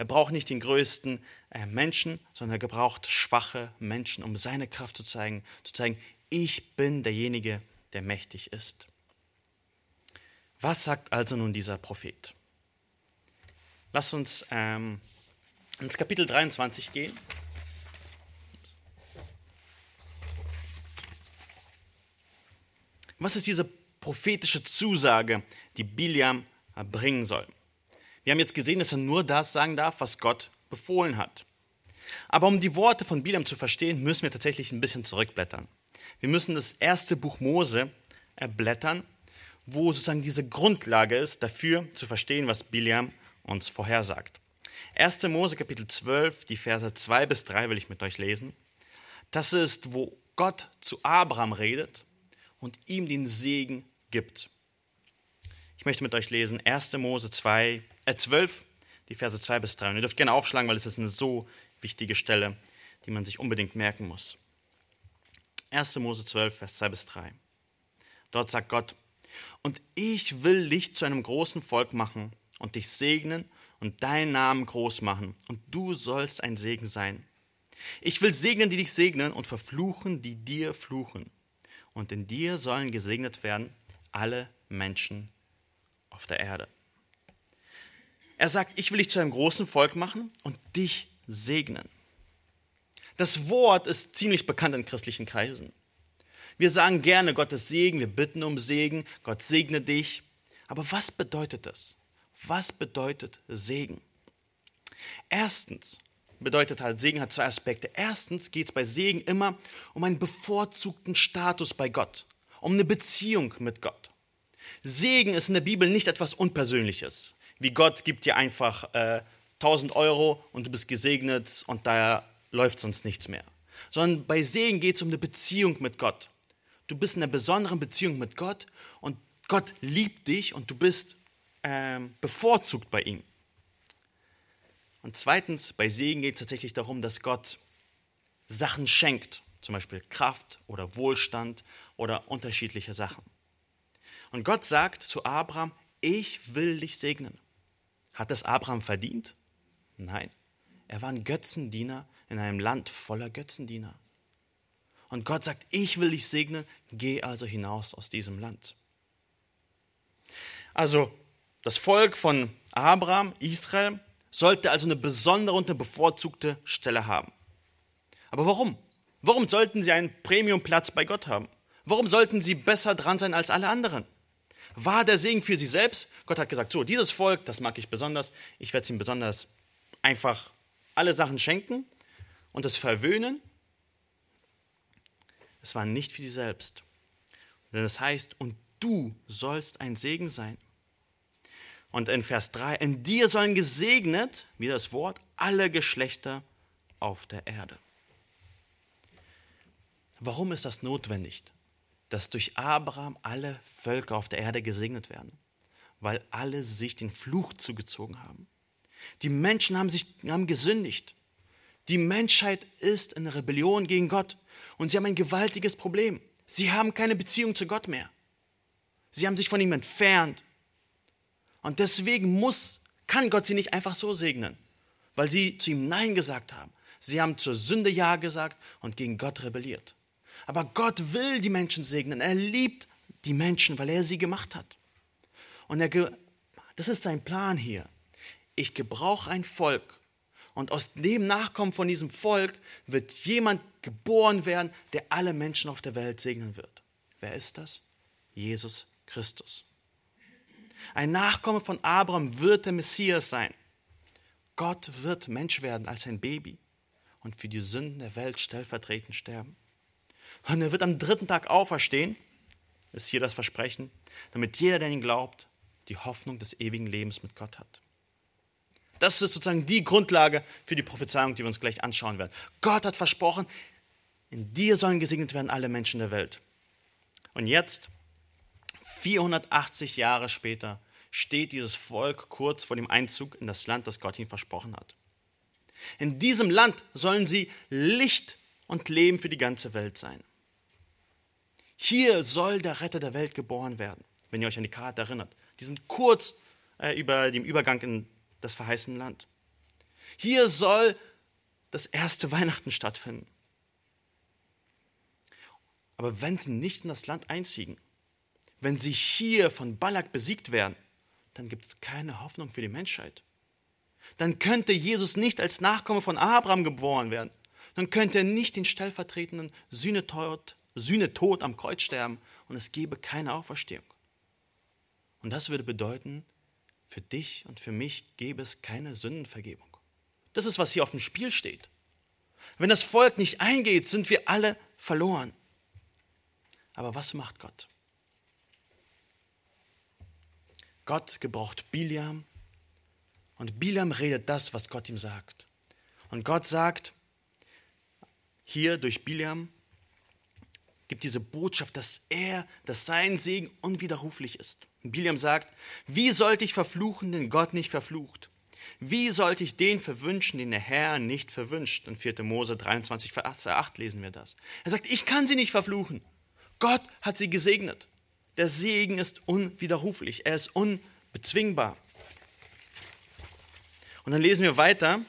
Er braucht nicht den größten äh, Menschen, sondern er gebraucht schwache Menschen, um seine Kraft zu zeigen, zu zeigen, ich bin derjenige, der mächtig ist. Was sagt also nun dieser Prophet? Lass uns ähm, ins Kapitel 23 gehen. Was ist diese prophetische Zusage, die Biliam bringen soll? Wir haben jetzt gesehen, dass er nur das sagen darf, was Gott befohlen hat. Aber um die Worte von Biliam zu verstehen, müssen wir tatsächlich ein bisschen zurückblättern. Wir müssen das erste Buch Mose erblättern, wo sozusagen diese Grundlage ist, dafür zu verstehen, was Biliam uns vorhersagt. 1. Mose Kapitel 12, die Verse 2 bis 3 will ich mit euch lesen. Das ist, wo Gott zu Abraham redet und ihm den Segen gibt. Ich möchte mit euch lesen 1. Mose 2, äh 12, die Verse 2 bis 3. Und ihr dürft gerne aufschlagen, weil es ist eine so wichtige Stelle, die man sich unbedingt merken muss. 1. Mose 12, Vers 2 bis 3. Dort sagt Gott, und ich will dich zu einem großen Volk machen und dich segnen und deinen Namen groß machen, und du sollst ein Segen sein. Ich will segnen, die dich segnen, und verfluchen, die dir fluchen und in dir sollen gesegnet werden alle Menschen auf der Erde. Er sagt, ich will dich zu einem großen Volk machen und dich segnen. Das Wort ist ziemlich bekannt in christlichen Kreisen. Wir sagen gerne Gottes Segen, wir bitten um Segen, Gott segne dich. Aber was bedeutet das? Was bedeutet Segen? Erstens, bedeutet halt, Segen hat zwei Aspekte. Erstens geht es bei Segen immer um einen bevorzugten Status bei Gott, um eine Beziehung mit Gott. Segen ist in der Bibel nicht etwas Unpersönliches, wie Gott gibt dir einfach äh, 1000 Euro und du bist gesegnet und da läuft sonst nichts mehr. Sondern bei Segen geht es um eine Beziehung mit Gott. Du bist in einer besonderen Beziehung mit Gott und Gott liebt dich und du bist ähm, bevorzugt bei ihm. Und zweitens, bei Segen geht es tatsächlich darum, dass Gott Sachen schenkt, zum Beispiel Kraft oder Wohlstand oder unterschiedliche Sachen. Und Gott sagt zu Abraham, ich will dich segnen. Hat das Abraham verdient? Nein. Er war ein Götzendiener in einem Land voller Götzendiener. Und Gott sagt, ich will dich segnen, geh also hinaus aus diesem Land. Also das Volk von Abraham, Israel, sollte also eine besondere und eine bevorzugte Stelle haben. Aber warum? Warum sollten sie einen Premiumplatz bei Gott haben? Warum sollten sie besser dran sein als alle anderen? War der Segen für sie selbst? Gott hat gesagt, so, dieses Volk, das mag ich besonders, ich werde es ihm besonders einfach alle Sachen schenken und es verwöhnen. Es war nicht für sie selbst. Denn es heißt, und du sollst ein Segen sein. Und in Vers 3, in dir sollen gesegnet, wie das Wort, alle Geschlechter auf der Erde. Warum ist das notwendig, dass durch Abraham alle Völker auf der Erde gesegnet werden? Weil alle sich den Fluch zugezogen haben. Die Menschen haben sich haben gesündigt. Die Menschheit ist in Rebellion gegen Gott und sie haben ein gewaltiges Problem. Sie haben keine Beziehung zu Gott mehr. Sie haben sich von ihm entfernt und deswegen muss, kann Gott sie nicht einfach so segnen, weil sie zu ihm Nein gesagt haben. Sie haben zur Sünde Ja gesagt und gegen Gott rebelliert. Aber Gott will die Menschen segnen. Er liebt die Menschen, weil er sie gemacht hat. Und er, das ist sein Plan hier. Ich gebrauche ein Volk. Und aus dem Nachkommen von diesem Volk wird jemand geboren werden, der alle Menschen auf der Welt segnen wird. Wer ist das? Jesus Christus. Ein Nachkomme von Abraham wird der Messias sein. Gott wird Mensch werden als ein Baby und für die Sünden der Welt stellvertretend sterben. Und er wird am dritten Tag auferstehen, ist hier das Versprechen, damit jeder, der ihn glaubt, die Hoffnung des ewigen Lebens mit Gott hat. Das ist sozusagen die Grundlage für die Prophezeiung, die wir uns gleich anschauen werden. Gott hat versprochen, in dir sollen gesegnet werden alle Menschen der Welt. Und jetzt 480 Jahre später steht dieses Volk kurz vor dem Einzug in das Land, das Gott ihnen versprochen hat. In diesem Land sollen sie Licht und Leben für die ganze Welt sein. Hier soll der Retter der Welt geboren werden, wenn ihr euch an die Karte erinnert. Die sind kurz äh, über dem Übergang in das verheißene Land. Hier soll das erste Weihnachten stattfinden. Aber wenn sie nicht in das Land einziehen, wenn sie hier von Balak besiegt werden, dann gibt es keine Hoffnung für die Menschheit. Dann könnte Jesus nicht als Nachkomme von Abraham geboren werden. Dann könnte er nicht den stellvertretenden Sühnetod, Sühnetod am Kreuz sterben und es gäbe keine Auferstehung. Und das würde bedeuten, für dich und für mich gäbe es keine Sündenvergebung. Das ist, was hier auf dem Spiel steht. Wenn das Volk nicht eingeht, sind wir alle verloren. Aber was macht Gott? Gott gebraucht Biliam und Biliam redet das, was Gott ihm sagt. Und Gott sagt hier durch Biliam, gibt diese Botschaft, dass er, dass sein Segen unwiderruflich ist. Und Biliam sagt, wie sollte ich verfluchen, den Gott nicht verflucht? Wie sollte ich den verwünschen, den der Herr nicht verwünscht? In 4. Mose 23, Vers 8 lesen wir das. Er sagt, ich kann sie nicht verfluchen. Gott hat sie gesegnet. Der Segen ist unwiderruflich, er ist unbezwingbar. Und dann lesen wir weiter.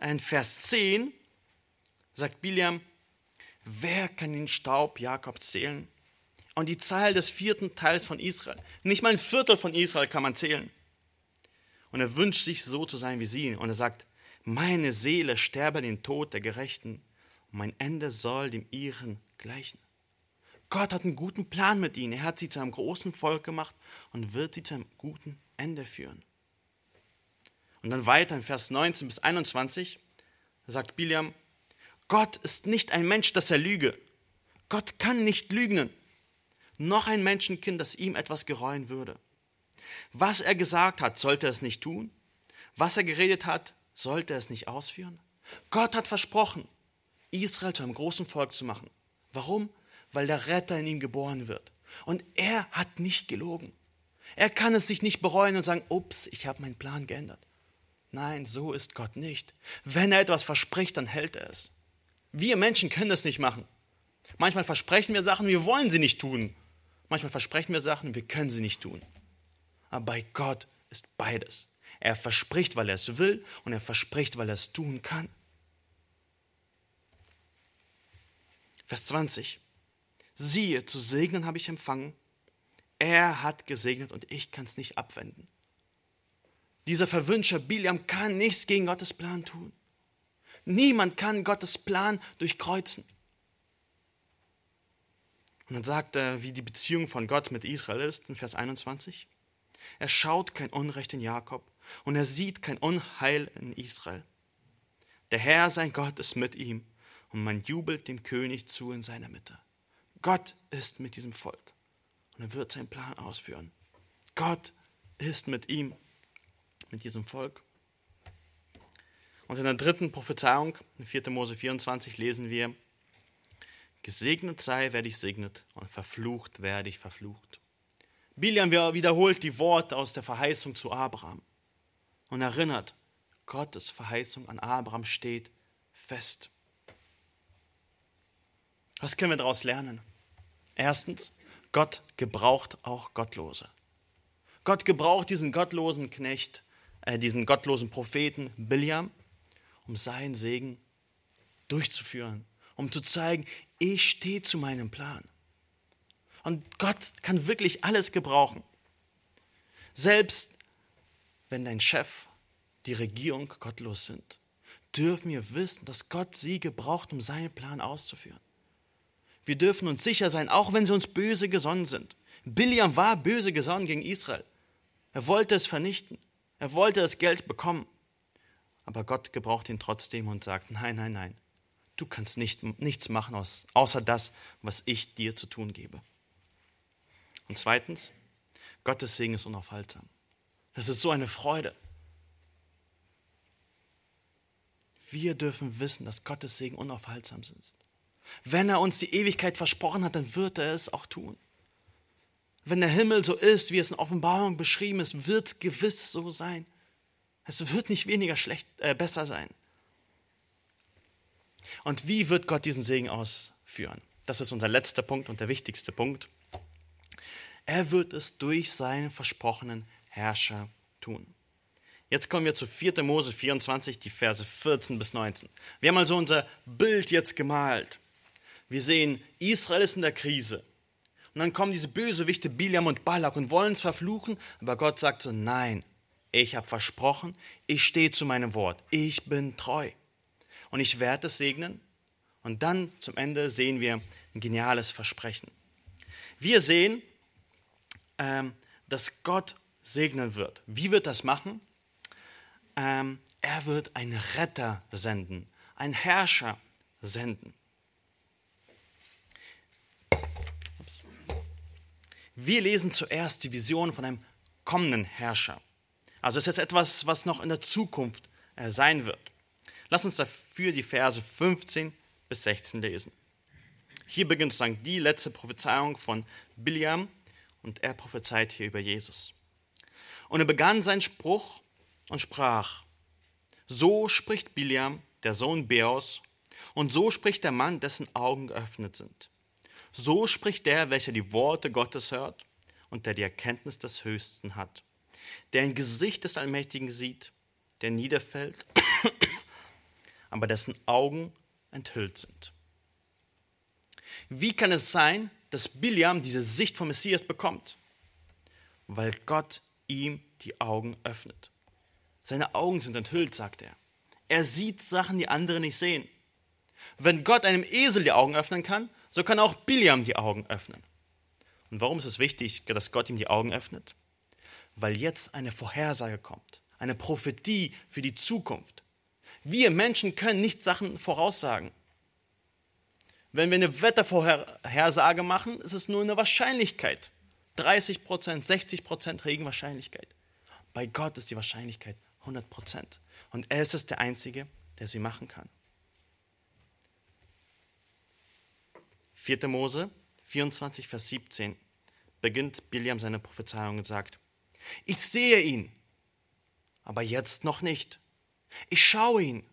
In Vers 10 sagt Biliam, wer kann den Staub Jakobs zählen? Und die Zahl des vierten Teils von Israel. Nicht mal ein Viertel von Israel kann man zählen. Und er wünscht sich so zu sein wie sie. Und er sagt, meine Seele sterbe den Tod der Gerechten und mein Ende soll dem ihren gleichen. Gott hat einen guten Plan mit ihnen. Er hat sie zu einem großen Volk gemacht und wird sie zu einem guten Ende führen. Und dann weiter in Vers 19 bis 21 sagt Biliam, Gott ist nicht ein Mensch, dass er lüge. Gott kann nicht lügen. Noch ein Menschenkind, das ihm etwas gereuen würde. Was er gesagt hat, sollte er es nicht tun? Was er geredet hat, sollte er es nicht ausführen? Gott hat versprochen, Israel zu einem großen Volk zu machen. Warum? Weil der Retter in ihm geboren wird. Und er hat nicht gelogen. Er kann es sich nicht bereuen und sagen, ups, ich habe meinen Plan geändert. Nein, so ist Gott nicht. Wenn er etwas verspricht, dann hält er es. Wir Menschen können das nicht machen. Manchmal versprechen wir Sachen, wir wollen sie nicht tun. Manchmal versprechen wir Sachen, wir können sie nicht tun. Aber bei Gott ist beides. Er verspricht, weil er es will und er verspricht, weil er es tun kann. Vers 20. Siehe, zu segnen habe ich empfangen. Er hat gesegnet und ich kann es nicht abwenden. Dieser Verwünscher Biliam kann nichts gegen Gottes Plan tun. Niemand kann Gottes Plan durchkreuzen. Und dann sagt er, wie die Beziehung von Gott mit Israel ist, in Vers 21. Er schaut kein Unrecht in Jakob und er sieht kein Unheil in Israel. Der Herr, sein Gott, ist mit ihm und man jubelt dem König zu in seiner Mitte. Gott ist mit diesem Volk und er wird seinen Plan ausführen. Gott ist mit ihm, mit diesem Volk. Und in der dritten Prophezeiung, in 4. Mose 24, lesen wir, Gesegnet sei, wer dich segnet, und verflucht, wer dich verflucht. Biliam wiederholt die Worte aus der Verheißung zu Abraham und erinnert, Gottes Verheißung an Abraham steht fest. Was können wir daraus lernen? Erstens, Gott gebraucht auch Gottlose. Gott gebraucht diesen gottlosen Knecht, äh, diesen gottlosen Propheten Biliam, um seinen Segen durchzuführen, um zu zeigen, ich stehe zu meinem Plan. Und Gott kann wirklich alles gebrauchen. Selbst wenn dein Chef, die Regierung gottlos sind, dürfen wir wissen, dass Gott sie gebraucht, um seinen Plan auszuführen. Wir dürfen uns sicher sein, auch wenn sie uns böse gesonnen sind. Biliam war böse gesonnen gegen Israel. Er wollte es vernichten. Er wollte das Geld bekommen. Aber Gott gebraucht ihn trotzdem und sagt, nein, nein, nein, du kannst nicht, nichts machen außer das, was ich dir zu tun gebe. Und zweitens, Gottes Segen ist unaufhaltsam. Das ist so eine Freude. Wir dürfen wissen, dass Gottes Segen unaufhaltsam ist. Wenn er uns die Ewigkeit versprochen hat, dann wird er es auch tun. Wenn der Himmel so ist, wie es in Offenbarung beschrieben ist, wird es gewiss so sein. Es wird nicht weniger schlecht, äh, besser sein. Und wie wird Gott diesen Segen ausführen? Das ist unser letzter Punkt und der wichtigste Punkt. Er wird es durch seinen versprochenen Herrscher tun. Jetzt kommen wir zu 4. Mose 24, die Verse 14 bis 19. Wir haben also unser Bild jetzt gemalt. Wir sehen, Israel ist in der Krise. Und dann kommen diese Bösewichte Biliam und Balak und wollen es verfluchen, aber Gott sagt so, nein, ich habe versprochen, ich stehe zu meinem Wort, ich bin treu. Und ich werde es segnen. Und dann zum Ende sehen wir ein geniales Versprechen. Wir sehen, ähm, dass Gott segnen wird. Wie wird das machen? Ähm, er wird einen Retter senden, einen Herrscher senden. Wir lesen zuerst die Vision von einem kommenden Herrscher. Also es ist etwas, was noch in der Zukunft äh, sein wird. Lass uns dafür die Verse 15 bis 16 lesen. Hier beginnt sozusagen die letzte Prophezeiung von Biliam und er prophezeit hier über Jesus. Und er begann seinen Spruch und sprach, so spricht Biliam, der Sohn Beos, und so spricht der Mann, dessen Augen geöffnet sind. So spricht der, welcher die Worte Gottes hört und der die Erkenntnis des Höchsten hat, der ein Gesicht des Allmächtigen sieht, der niederfällt, aber dessen Augen enthüllt sind. Wie kann es sein, dass Biliam diese Sicht vom Messias bekommt? Weil Gott ihm die Augen öffnet. Seine Augen sind enthüllt, sagt er. Er sieht Sachen, die andere nicht sehen. Wenn Gott einem Esel die Augen öffnen kann, so kann auch Biliam die Augen öffnen. Und warum ist es wichtig, dass Gott ihm die Augen öffnet? Weil jetzt eine Vorhersage kommt. eine Prophetie für die Zukunft. Wir Menschen können nicht Sachen voraussagen. Wenn wir eine Wettervorhersage machen, ist es nur eine Wahrscheinlichkeit. 30 Prozent, 60 Prozent Regenwahrscheinlichkeit. Bei Gott ist die Wahrscheinlichkeit 100 Prozent. Und er ist es der Einzige, der sie machen kann. 4. Mose 24, Vers 17 beginnt Biliam seine Prophezeiung und sagt, ich sehe ihn, aber jetzt noch nicht. Ich schaue ihn,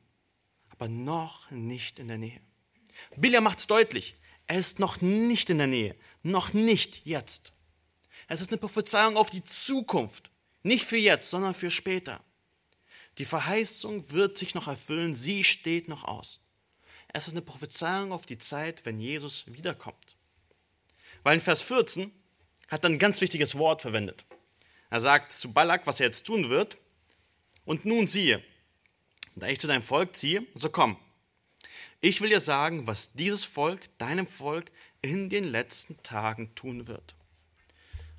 aber noch nicht in der Nähe. Biliam macht es deutlich, er ist noch nicht in der Nähe, noch nicht jetzt. Es ist eine Prophezeiung auf die Zukunft, nicht für jetzt, sondern für später. Die Verheißung wird sich noch erfüllen, sie steht noch aus. Es ist eine Prophezeiung auf die Zeit, wenn Jesus wiederkommt. Weil in Vers 14 hat er ein ganz wichtiges Wort verwendet. Er sagt zu Balak, was er jetzt tun wird. Und nun siehe, da ich zu deinem Volk ziehe, so komm. Ich will dir sagen, was dieses Volk, deinem Volk, in den letzten Tagen tun wird.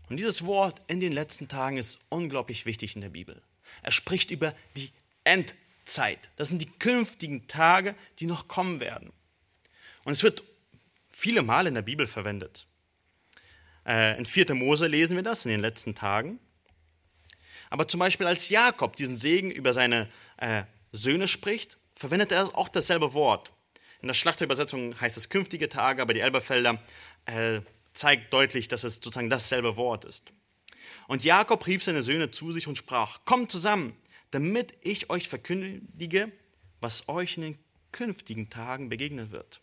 Und dieses Wort in den letzten Tagen ist unglaublich wichtig in der Bibel. Er spricht über die Endzeit. Das sind die künftigen Tage, die noch kommen werden. Und es wird viele Mal in der Bibel verwendet. Äh, in 4. Mose lesen wir das in den letzten Tagen. Aber zum Beispiel als Jakob diesen Segen über seine äh, Söhne spricht, verwendet er auch dasselbe Wort. In der Schlachterübersetzung heißt es künftige Tage, aber die Elberfelder äh, zeigt deutlich, dass es sozusagen dasselbe Wort ist. Und Jakob rief seine Söhne zu sich und sprach, kommt zusammen, damit ich euch verkündige, was euch in den künftigen Tagen begegnen wird.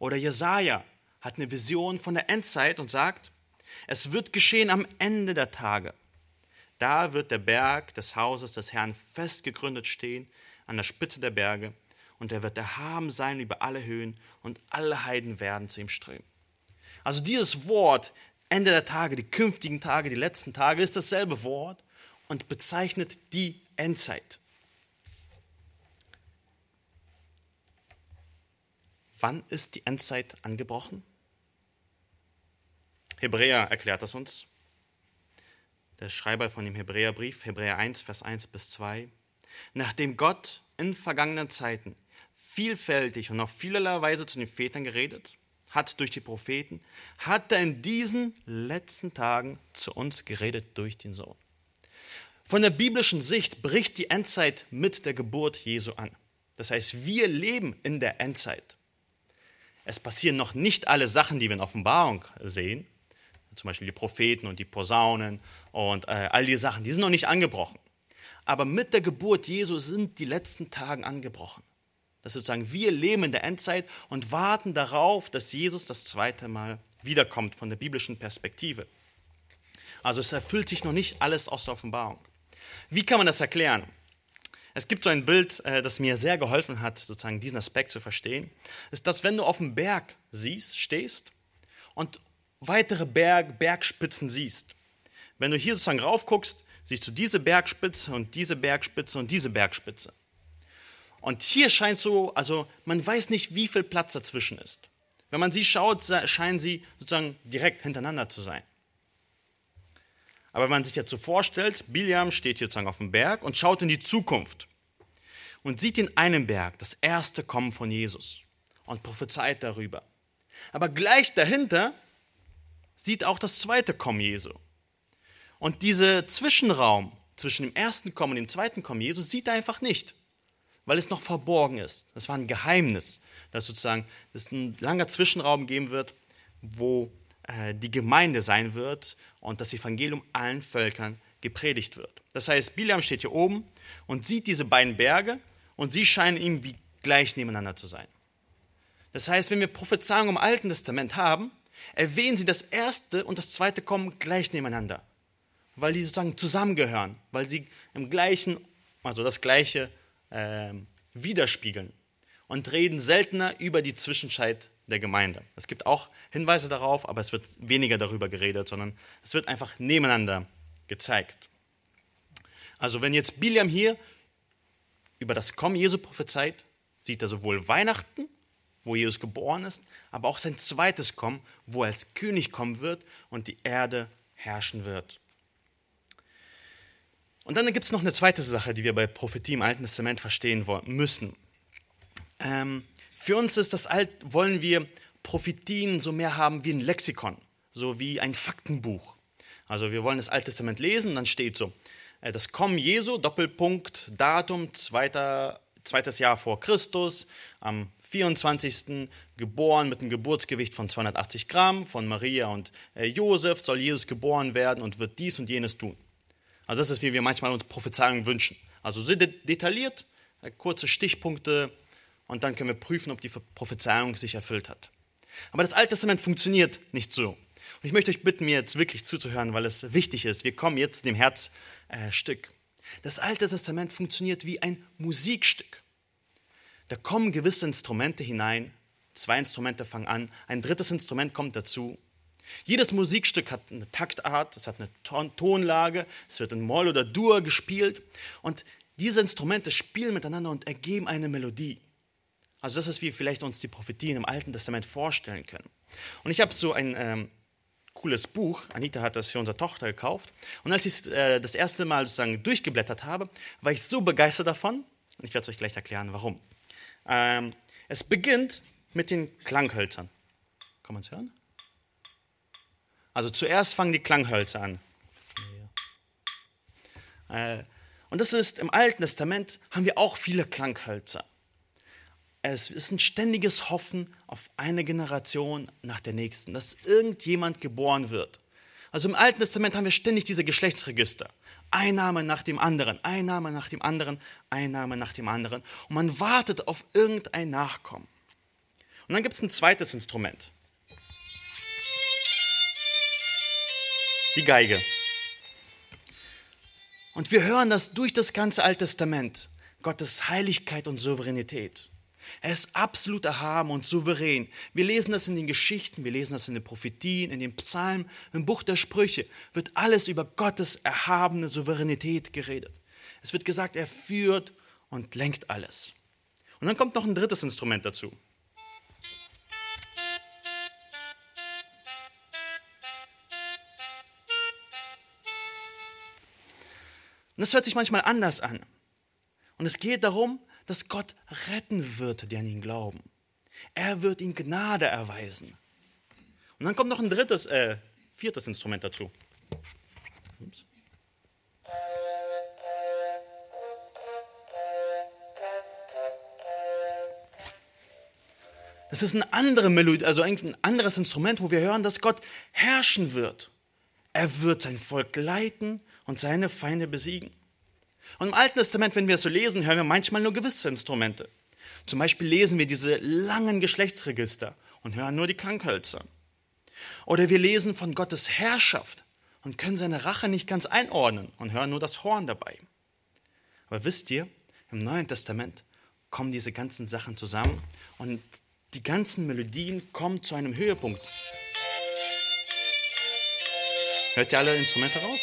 Oder Jesaja hat eine Vision von der Endzeit und sagt, es wird geschehen am Ende der Tage. Da wird der Berg des Hauses des Herrn fest gegründet stehen, an der Spitze der Berge, und er wird erhaben sein über alle Höhen, und alle Heiden werden zu ihm strömen. Also dieses Wort, Ende der Tage, die künftigen Tage, die letzten Tage, ist dasselbe Wort und bezeichnet die Endzeit. Wann ist die Endzeit angebrochen? Hebräer erklärt das uns. Der Schreiber von dem Hebräerbrief, Hebräer 1, Vers 1 bis 2. Nachdem Gott in vergangenen Zeiten vielfältig und auf vielerlei Weise zu den Vätern geredet hat durch die Propheten, hat er in diesen letzten Tagen zu uns geredet durch den Sohn. Von der biblischen Sicht bricht die Endzeit mit der Geburt Jesu an. Das heißt, wir leben in der Endzeit. Es passieren noch nicht alle Sachen, die wir in Offenbarung sehen, zum Beispiel die Propheten und die Posaunen und äh, all die Sachen, die sind noch nicht angebrochen. Aber mit der Geburt Jesu sind die letzten Tage angebrochen. Das ist sozusagen, wir leben in der Endzeit und warten darauf, dass Jesus das zweite Mal wiederkommt von der biblischen Perspektive. Also es erfüllt sich noch nicht alles aus der Offenbarung. Wie kann man das erklären? Es gibt so ein Bild, äh, das mir sehr geholfen hat, sozusagen diesen Aspekt zu verstehen, ist, dass wenn du auf dem Berg siehst, stehst und weitere Berg, Bergspitzen siehst, wenn du hier sozusagen raufguckst, siehst du diese Bergspitze und diese Bergspitze und diese Bergspitze. Und hier scheint so, also man weiß nicht, wie viel Platz dazwischen ist. Wenn man sie schaut, scheinen sie sozusagen direkt hintereinander zu sein. Aber wenn man sich jetzt so vorstellt, Biliam steht hier sozusagen auf dem Berg und schaut in die Zukunft und sieht in einem Berg das erste Kommen von Jesus und prophezeit darüber. Aber gleich dahinter sieht auch das zweite Kommen Jesu. Und dieser Zwischenraum zwischen dem ersten Kommen und dem zweiten Kommen Jesu sieht er einfach nicht weil es noch verborgen ist. Das war ein Geheimnis, dass sozusagen es ein langer Zwischenraum geben wird, wo äh, die Gemeinde sein wird und das Evangelium allen Völkern gepredigt wird. Das heißt, Biliam steht hier oben und sieht diese beiden Berge und sie scheinen ihm wie gleich nebeneinander zu sein. Das heißt, wenn wir Prophezeiungen im Alten Testament haben, erwähnen sie das erste und das zweite kommen gleich nebeneinander, weil die sozusagen zusammengehören, weil sie im gleichen, also das gleiche äh, widerspiegeln und reden seltener über die Zwischenzeit der Gemeinde. Es gibt auch Hinweise darauf, aber es wird weniger darüber geredet, sondern es wird einfach nebeneinander gezeigt. Also wenn jetzt Biliam hier über das Kommen Jesu prophezeit, sieht er sowohl Weihnachten, wo Jesus geboren ist, aber auch sein zweites Kommen, wo er als König kommen wird und die Erde herrschen wird. Und dann gibt es noch eine zweite Sache, die wir bei Prophetie im Alten Testament verstehen müssen. Ähm, für uns ist das Alt, wollen wir Prophetien so mehr haben wie ein Lexikon, so wie ein Faktenbuch. Also wir wollen das Alte Testament lesen, dann steht so, äh, das Kommen Jesu, Doppelpunkt, Datum, zweiter, zweites Jahr vor Christus, am 24. geboren mit einem Geburtsgewicht von 280 Gramm von Maria und äh, Josef, soll Jesus geboren werden und wird dies und jenes tun. Also das ist, wie wir manchmal uns Prophezeiungen wünschen. Also sehr detailliert, äh, kurze Stichpunkte und dann können wir prüfen, ob die Prophezeiung sich erfüllt hat. Aber das Alte Testament funktioniert nicht so. Und ich möchte euch bitten, mir jetzt wirklich zuzuhören, weil es wichtig ist. Wir kommen jetzt dem Herzstück. Das Alte Testament funktioniert wie ein Musikstück. Da kommen gewisse Instrumente hinein, zwei Instrumente fangen an, ein drittes Instrument kommt dazu. Jedes Musikstück hat eine Taktart, es hat eine Tonlage, es wird in Moll oder Dur gespielt und diese Instrumente spielen miteinander und ergeben eine Melodie. Also das ist, wie vielleicht uns die Prophetien im Alten Testament vorstellen können. Und ich habe so ein ähm, cooles Buch, Anita hat das für unsere Tochter gekauft. Und als ich es äh, das erste Mal sozusagen durchgeblättert habe, war ich so begeistert davon. Und ich werde es euch gleich erklären, warum. Ähm, es beginnt mit den Klanghölzern. Kann man es hören? Also zuerst fangen die Klanghölzer an. Äh, und das ist im Alten Testament haben wir auch viele Klanghölzer. Es ist ein ständiges Hoffen auf eine Generation nach der nächsten, dass irgendjemand geboren wird. Also im Alten Testament haben wir ständig diese Geschlechtsregister. Einnahme nach dem anderen, Einnahme nach dem anderen, Einnahme nach dem anderen. Und man wartet auf irgendein Nachkommen. Und dann gibt es ein zweites Instrument. Die Geige. Und wir hören das durch das ganze Alte Testament. Gottes Heiligkeit und Souveränität. Er ist absolut erhaben und souverän. Wir lesen das in den Geschichten, wir lesen das in den Prophetien, in den Psalmen, im Buch der Sprüche. Wird alles über Gottes erhabene Souveränität geredet. Es wird gesagt, er führt und lenkt alles. Und dann kommt noch ein drittes Instrument dazu. Und das hört sich manchmal anders an. Und es geht darum, dass Gott retten wird, die an ihn glauben. Er wird ihnen Gnade erweisen. Und dann kommt noch ein drittes, äh, viertes Instrument dazu. Ups. Das ist eine andere Melodie, also ein anderes Instrument, wo wir hören, dass Gott herrschen wird. Er wird sein Volk leiten und seine Feinde besiegen. Und im Alten Testament, wenn wir es so lesen, hören wir manchmal nur gewisse Instrumente. Zum Beispiel lesen wir diese langen Geschlechtsregister und hören nur die Klanghölzer. Oder wir lesen von Gottes Herrschaft und können seine Rache nicht ganz einordnen und hören nur das Horn dabei. Aber wisst ihr, im Neuen Testament kommen diese ganzen Sachen zusammen und die ganzen Melodien kommen zu einem Höhepunkt. Hört ihr alle Instrumente raus?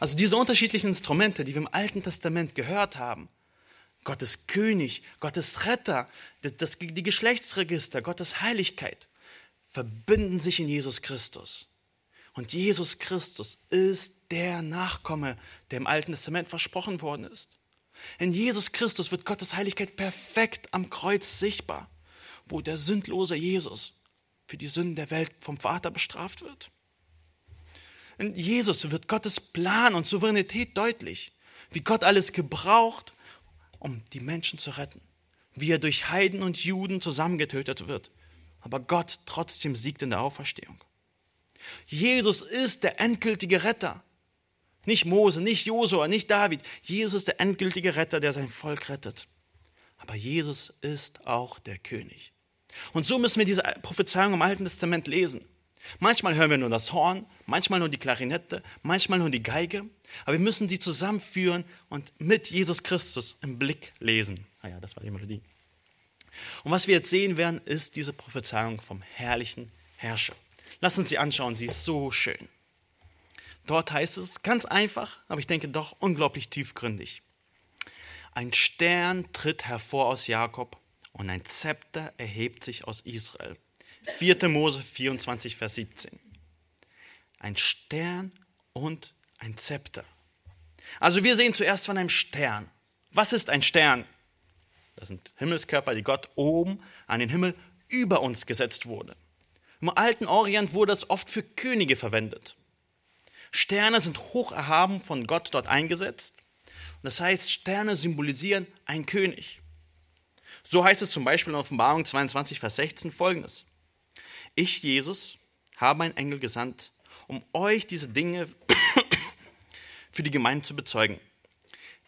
Also diese unterschiedlichen Instrumente, die wir im Alten Testament gehört haben, Gottes König, Gottes Retter, das, die Geschlechtsregister, Gottes Heiligkeit, verbinden sich in Jesus Christus. Und Jesus Christus ist der Nachkomme, der im Alten Testament versprochen worden ist. In Jesus Christus wird Gottes Heiligkeit perfekt am Kreuz sichtbar, wo der sündlose Jesus für die Sünden der Welt vom Vater bestraft wird. In Jesus wird Gottes Plan und Souveränität deutlich, wie Gott alles gebraucht, um die Menschen zu retten, wie er durch Heiden und Juden zusammengetötet wird, aber Gott trotzdem siegt in der Auferstehung. Jesus ist der endgültige Retter. Nicht Mose, nicht Josua, nicht David. Jesus ist der endgültige Retter, der sein Volk rettet. Aber Jesus ist auch der König. Und so müssen wir diese Prophezeiung im Alten Testament lesen. Manchmal hören wir nur das Horn, manchmal nur die Klarinette, manchmal nur die Geige, aber wir müssen sie zusammenführen und mit Jesus Christus im Blick lesen. Ah ja, das war die Melodie. Und was wir jetzt sehen werden, ist diese Prophezeiung vom herrlichen Herrscher. Lass uns sie anschauen, sie ist so schön. Dort heißt es ganz einfach, aber ich denke doch unglaublich tiefgründig. Ein Stern tritt hervor aus Jakob und ein Zepter erhebt sich aus Israel. 4. Mose 24, Vers 17. Ein Stern und ein Zepter. Also wir sehen zuerst von einem Stern. Was ist ein Stern? Das sind Himmelskörper, die Gott oben an den Himmel über uns gesetzt wurde. Im alten Orient wurde es oft für Könige verwendet. Sterne sind hoch erhaben von Gott dort eingesetzt. Das heißt, Sterne symbolisieren einen König. So heißt es zum Beispiel in Offenbarung 22, Vers 16 folgendes. Ich, Jesus, habe einen Engel gesandt, um euch diese Dinge für die Gemeinde zu bezeugen.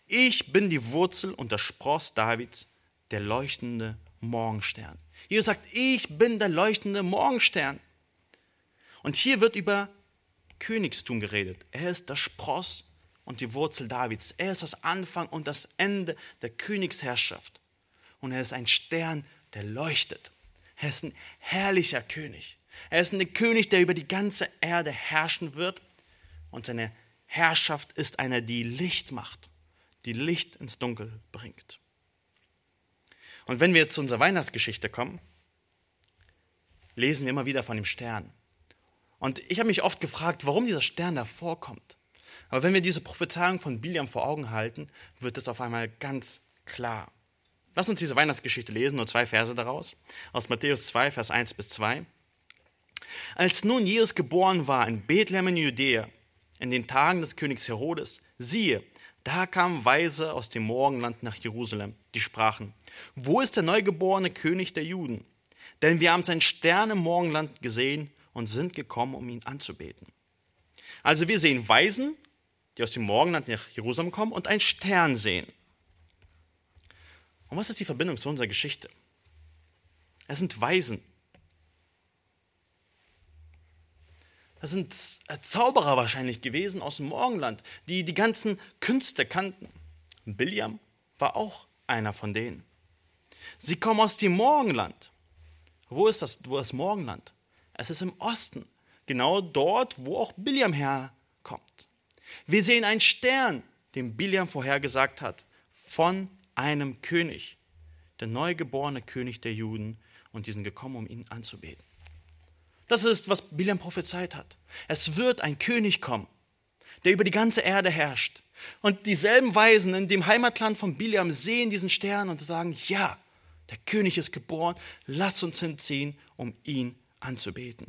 Ich bin die Wurzel und der Spross Davids, der leuchtende Morgenstern. Jesus sagt, ich bin der leuchtende Morgenstern. Und hier wird über Königstum geredet. Er ist der Spross und die Wurzel Davids. Er ist das Anfang und das Ende der Königsherrschaft. Und er ist ein Stern, der leuchtet. Er ist ein herrlicher König. Er ist ein König, der über die ganze Erde herrschen wird. Und seine Herrschaft ist eine, die Licht macht, die Licht ins Dunkel bringt. Und wenn wir jetzt zu unserer Weihnachtsgeschichte kommen, lesen wir immer wieder von dem Stern. Und ich habe mich oft gefragt, warum dieser Stern da vorkommt. Aber wenn wir diese Prophezeiung von Biliam vor Augen halten, wird es auf einmal ganz klar. Lass uns diese Weihnachtsgeschichte lesen, nur zwei Verse daraus, aus Matthäus 2, Vers 1 bis 2. Als nun Jesus geboren war in Bethlehem in Judäa, in den Tagen des Königs Herodes, siehe, da kamen Weise aus dem Morgenland nach Jerusalem, die sprachen, wo ist der neugeborene König der Juden? Denn wir haben seinen Stern im Morgenland gesehen und sind gekommen, um ihn anzubeten. Also wir sehen Weisen, die aus dem Morgenland nach Jerusalem kommen und einen Stern sehen. Und was ist die Verbindung zu unserer Geschichte? Es sind Weisen. Das sind Zauberer wahrscheinlich gewesen aus dem Morgenland, die die ganzen Künste kannten. Biliam war auch einer von denen. Sie kommen aus dem Morgenland. Wo ist das, wo das Morgenland? Es ist im Osten, genau dort, wo auch Biliam herkommt. Wir sehen einen Stern, den Biliam vorhergesagt hat, von einem König, der neugeborene König der Juden, und die sind gekommen, um ihn anzubeten. Das ist, was Biliam prophezeit hat. Es wird ein König kommen, der über die ganze Erde herrscht. Und dieselben Weisen in dem Heimatland von Biliam sehen diesen Stern und sagen, ja, der König ist geboren, lass uns hinziehen, um ihn anzubeten.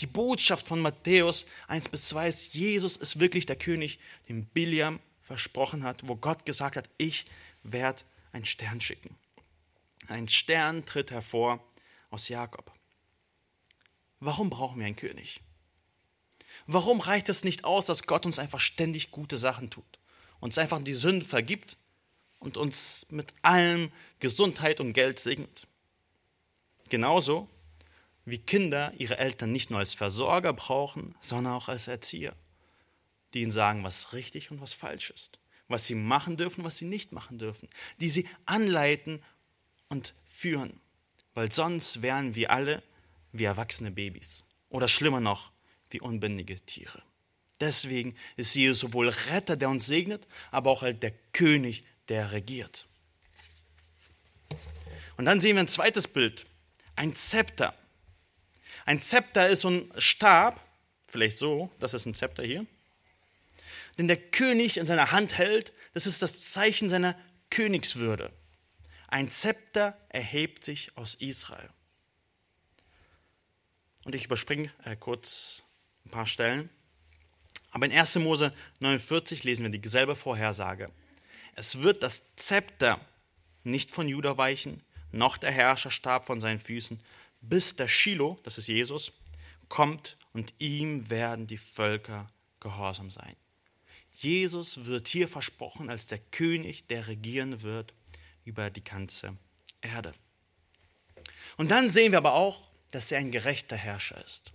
Die Botschaft von Matthäus 1 bis 2 ist, Jesus ist wirklich der König, den Biliam versprochen hat, wo Gott gesagt hat, ich werde einen Stern schicken. Ein Stern tritt hervor aus Jakob. Warum brauchen wir einen König? Warum reicht es nicht aus, dass Gott uns einfach ständig gute Sachen tut, uns einfach die Sünden vergibt und uns mit allem Gesundheit und Geld segnet? Genauso wie Kinder ihre Eltern nicht nur als Versorger brauchen, sondern auch als Erzieher, die ihnen sagen, was richtig und was falsch ist, was sie machen dürfen, was sie nicht machen dürfen, die sie anleiten und führen, weil sonst wären wir alle wie erwachsene Babys oder schlimmer noch, wie unbändige Tiere. Deswegen ist Jesus sowohl Retter, der uns segnet, aber auch halt der König, der regiert. Und dann sehen wir ein zweites Bild, ein Zepter. Ein Zepter ist so ein Stab, vielleicht so, das ist ein Zepter hier, den der König in seiner Hand hält. Das ist das Zeichen seiner Königswürde. Ein Zepter erhebt sich aus Israel. Und ich überspringe äh, kurz ein paar Stellen. Aber in 1. Mose 49 lesen wir dieselbe Vorhersage. Es wird das Zepter nicht von Juda weichen, noch der Herrscherstab von seinen Füßen, bis der Shiloh, das ist Jesus, kommt und ihm werden die Völker gehorsam sein. Jesus wird hier versprochen als der König, der regieren wird über die ganze Erde. Und dann sehen wir aber auch, dass er ein gerechter Herrscher ist.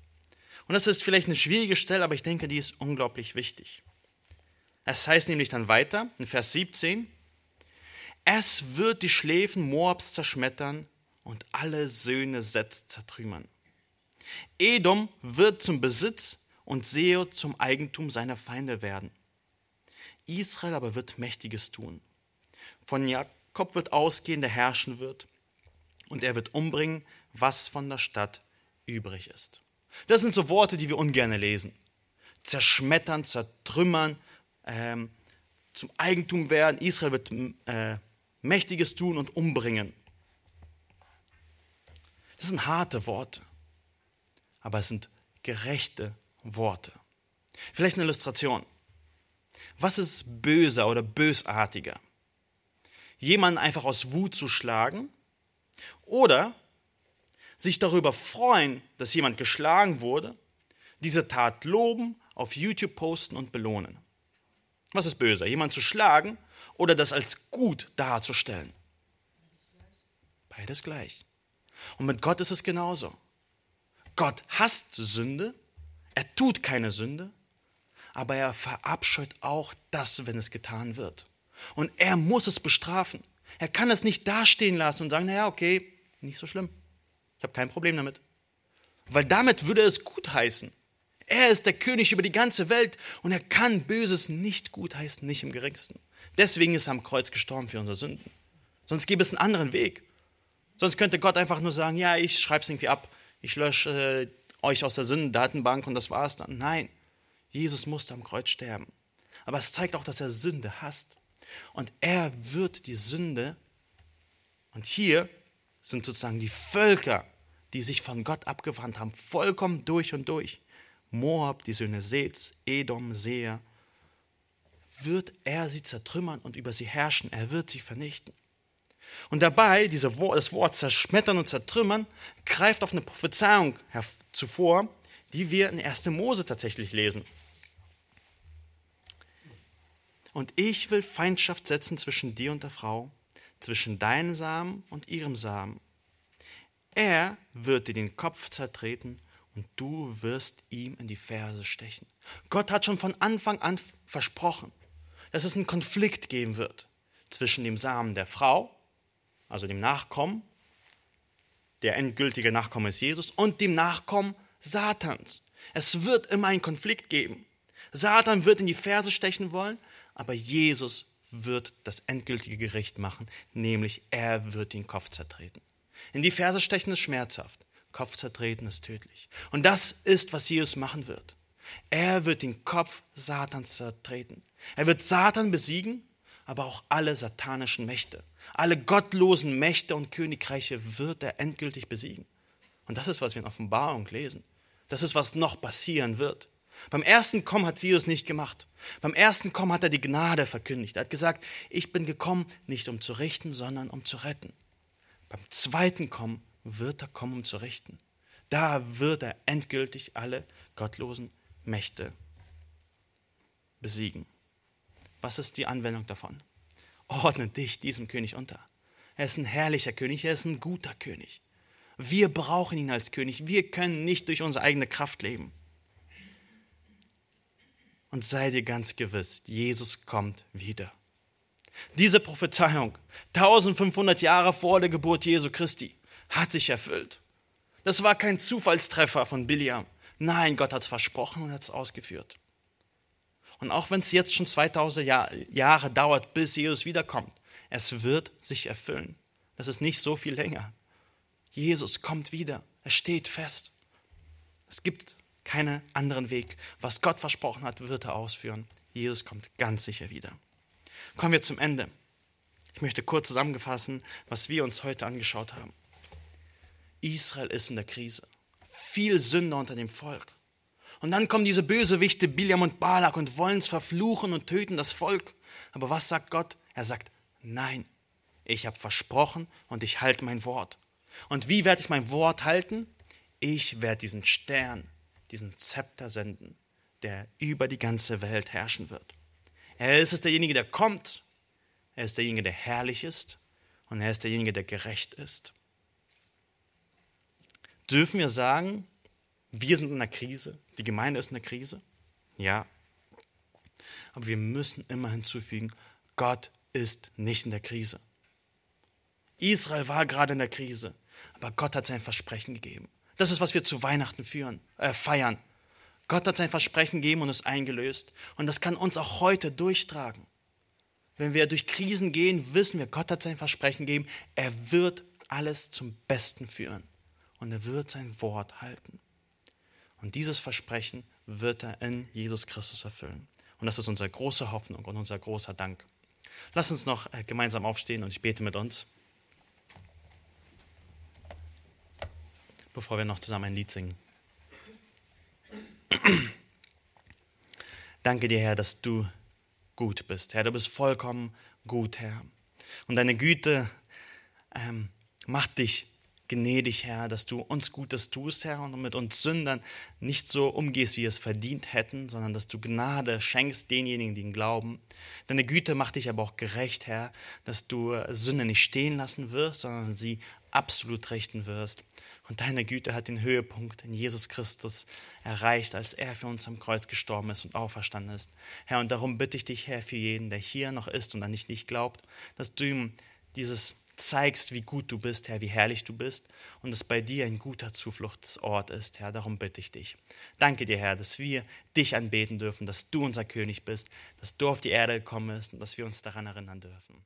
Und das ist vielleicht eine schwierige Stelle, aber ich denke, die ist unglaublich wichtig. Es heißt nämlich dann weiter in Vers 17, es wird die Schläfen Moabs zerschmettern und alle Söhne Setz zertrümmern. Edom wird zum Besitz und Seo zum Eigentum seiner Feinde werden. Israel aber wird Mächtiges tun. Von Jakob wird ausgehen, der herrschen wird, und er wird umbringen, was von der Stadt übrig ist. Das sind so Worte, die wir ungern lesen. zerschmettern, zertrümmern, ähm, zum Eigentum werden. Israel wird äh, Mächtiges tun und umbringen. Das sind harte Worte, aber es sind gerechte Worte. Vielleicht eine Illustration. Was ist böser oder bösartiger? Jemanden einfach aus Wut zu schlagen oder sich darüber freuen, dass jemand geschlagen wurde, diese Tat loben, auf YouTube posten und belohnen. Was ist böser, jemanden zu schlagen oder das als gut darzustellen? Beides gleich. Und mit Gott ist es genauso. Gott hasst Sünde, er tut keine Sünde, aber er verabscheut auch das, wenn es getan wird. Und er muss es bestrafen. Er kann es nicht dastehen lassen und sagen, naja, okay, nicht so schlimm. Ich habe kein Problem damit. Weil damit würde es gut heißen. Er ist der König über die ganze Welt und er kann Böses nicht gut heißen, nicht im geringsten. Deswegen ist er am Kreuz gestorben für unsere Sünden. Sonst gäbe es einen anderen Weg. Sonst könnte Gott einfach nur sagen, ja, ich schreibe es irgendwie ab. Ich lösche äh, euch aus der Sündendatenbank und das war es dann. Nein, Jesus musste am Kreuz sterben. Aber es zeigt auch, dass er Sünde hasst. Und er wird die Sünde, und hier sind sozusagen die Völker, die sich von Gott abgewandt haben, vollkommen durch und durch. Moab, die Söhne Seths, Edom, Seher, wird er sie zertrümmern und über sie herrschen. Er wird sie vernichten. Und dabei, diese, das Wort zerschmettern und zertrümmern, greift auf eine Prophezeiung zuvor, die wir in 1. Mose tatsächlich lesen. Und ich will Feindschaft setzen zwischen dir und der Frau, zwischen deinem Samen und ihrem Samen. Er wird dir den Kopf zertreten und du wirst ihm in die Ferse stechen. Gott hat schon von Anfang an versprochen, dass es einen Konflikt geben wird zwischen dem Samen der Frau, also dem Nachkommen, der endgültige Nachkomme ist Jesus, und dem Nachkommen Satans. Es wird immer einen Konflikt geben. Satan wird in die Ferse stechen wollen, aber Jesus wird das endgültige Gericht machen, nämlich er wird den Kopf zertreten. In die Ferse stechen ist schmerzhaft, Kopf zertreten ist tödlich. Und das ist, was Jesus machen wird. Er wird den Kopf Satans zertreten. Er wird Satan besiegen, aber auch alle satanischen Mächte. Alle gottlosen Mächte und Königreiche wird er endgültig besiegen. Und das ist, was wir in Offenbarung lesen. Das ist, was noch passieren wird. Beim ersten Kommen hat Jesus nicht gemacht. Beim ersten Kommen hat er die Gnade verkündigt. Er hat gesagt, ich bin gekommen, nicht um zu richten, sondern um zu retten. Beim zweiten Kommen wird er kommen, um zu richten. Da wird er endgültig alle gottlosen Mächte besiegen. Was ist die Anwendung davon? Ordne dich diesem König unter. Er ist ein herrlicher König, er ist ein guter König. Wir brauchen ihn als König. Wir können nicht durch unsere eigene Kraft leben. Und sei dir ganz gewiss, Jesus kommt wieder. Diese Prophezeiung, 1500 Jahre vor der Geburt Jesu Christi, hat sich erfüllt. Das war kein Zufallstreffer von Biliam. Nein, Gott hat es versprochen und hat es ausgeführt. Und auch wenn es jetzt schon 2000 Jahre dauert, bis Jesus wiederkommt, es wird sich erfüllen. Das ist nicht so viel länger. Jesus kommt wieder. Er steht fest. Es gibt keinen anderen Weg. Was Gott versprochen hat, wird er ausführen. Jesus kommt ganz sicher wieder. Kommen wir zum Ende. Ich möchte kurz zusammenfassen, was wir uns heute angeschaut haben. Israel ist in der Krise. Viel Sünder unter dem Volk. Und dann kommen diese Bösewichte Biliam und Balak und wollen es verfluchen und töten das Volk. Aber was sagt Gott? Er sagt, nein, ich habe versprochen und ich halte mein Wort. Und wie werde ich mein Wort halten? Ich werde diesen Stern diesen Zepter senden, der über die ganze Welt herrschen wird. Er ist es derjenige, der kommt. Er ist derjenige, der herrlich ist. Und er ist derjenige, der gerecht ist. Dürfen wir sagen, wir sind in einer Krise, die Gemeinde ist in einer Krise? Ja. Aber wir müssen immer hinzufügen, Gott ist nicht in der Krise. Israel war gerade in der Krise, aber Gott hat sein Versprechen gegeben. Das ist, was wir zu Weihnachten führen, äh, feiern. Gott hat sein Versprechen gegeben und es eingelöst. Und das kann uns auch heute durchtragen. Wenn wir durch Krisen gehen, wissen wir, Gott hat sein Versprechen gegeben. Er wird alles zum Besten führen. Und er wird sein Wort halten. Und dieses Versprechen wird er in Jesus Christus erfüllen. Und das ist unsere große Hoffnung und unser großer Dank. Lass uns noch äh, gemeinsam aufstehen und ich bete mit uns, bevor wir noch zusammen ein Lied singen. Danke dir, Herr, dass du gut bist. Herr, du bist vollkommen gut, Herr. Und deine Güte ähm, macht dich gnädig, Herr, dass du uns Gutes tust, Herr, und mit uns Sündern nicht so umgehst, wie wir es verdient hätten, sondern dass du Gnade schenkst denjenigen, die ihn glauben. Deine Güte macht dich aber auch gerecht, Herr, dass du Sünde nicht stehen lassen wirst, sondern sie absolut richten wirst. Und deine Güte hat den Höhepunkt in Jesus Christus erreicht, als er für uns am Kreuz gestorben ist und auferstanden ist. Herr, und darum bitte ich dich, Herr, für jeden, der hier noch ist und an dich nicht glaubt, dass du ihm dieses zeigst, wie gut du bist, Herr, wie herrlich du bist und es bei dir ein guter Zufluchtsort ist, Herr. Darum bitte ich dich. Danke dir, Herr, dass wir dich anbeten dürfen, dass du unser König bist, dass du auf die Erde gekommen bist und dass wir uns daran erinnern dürfen.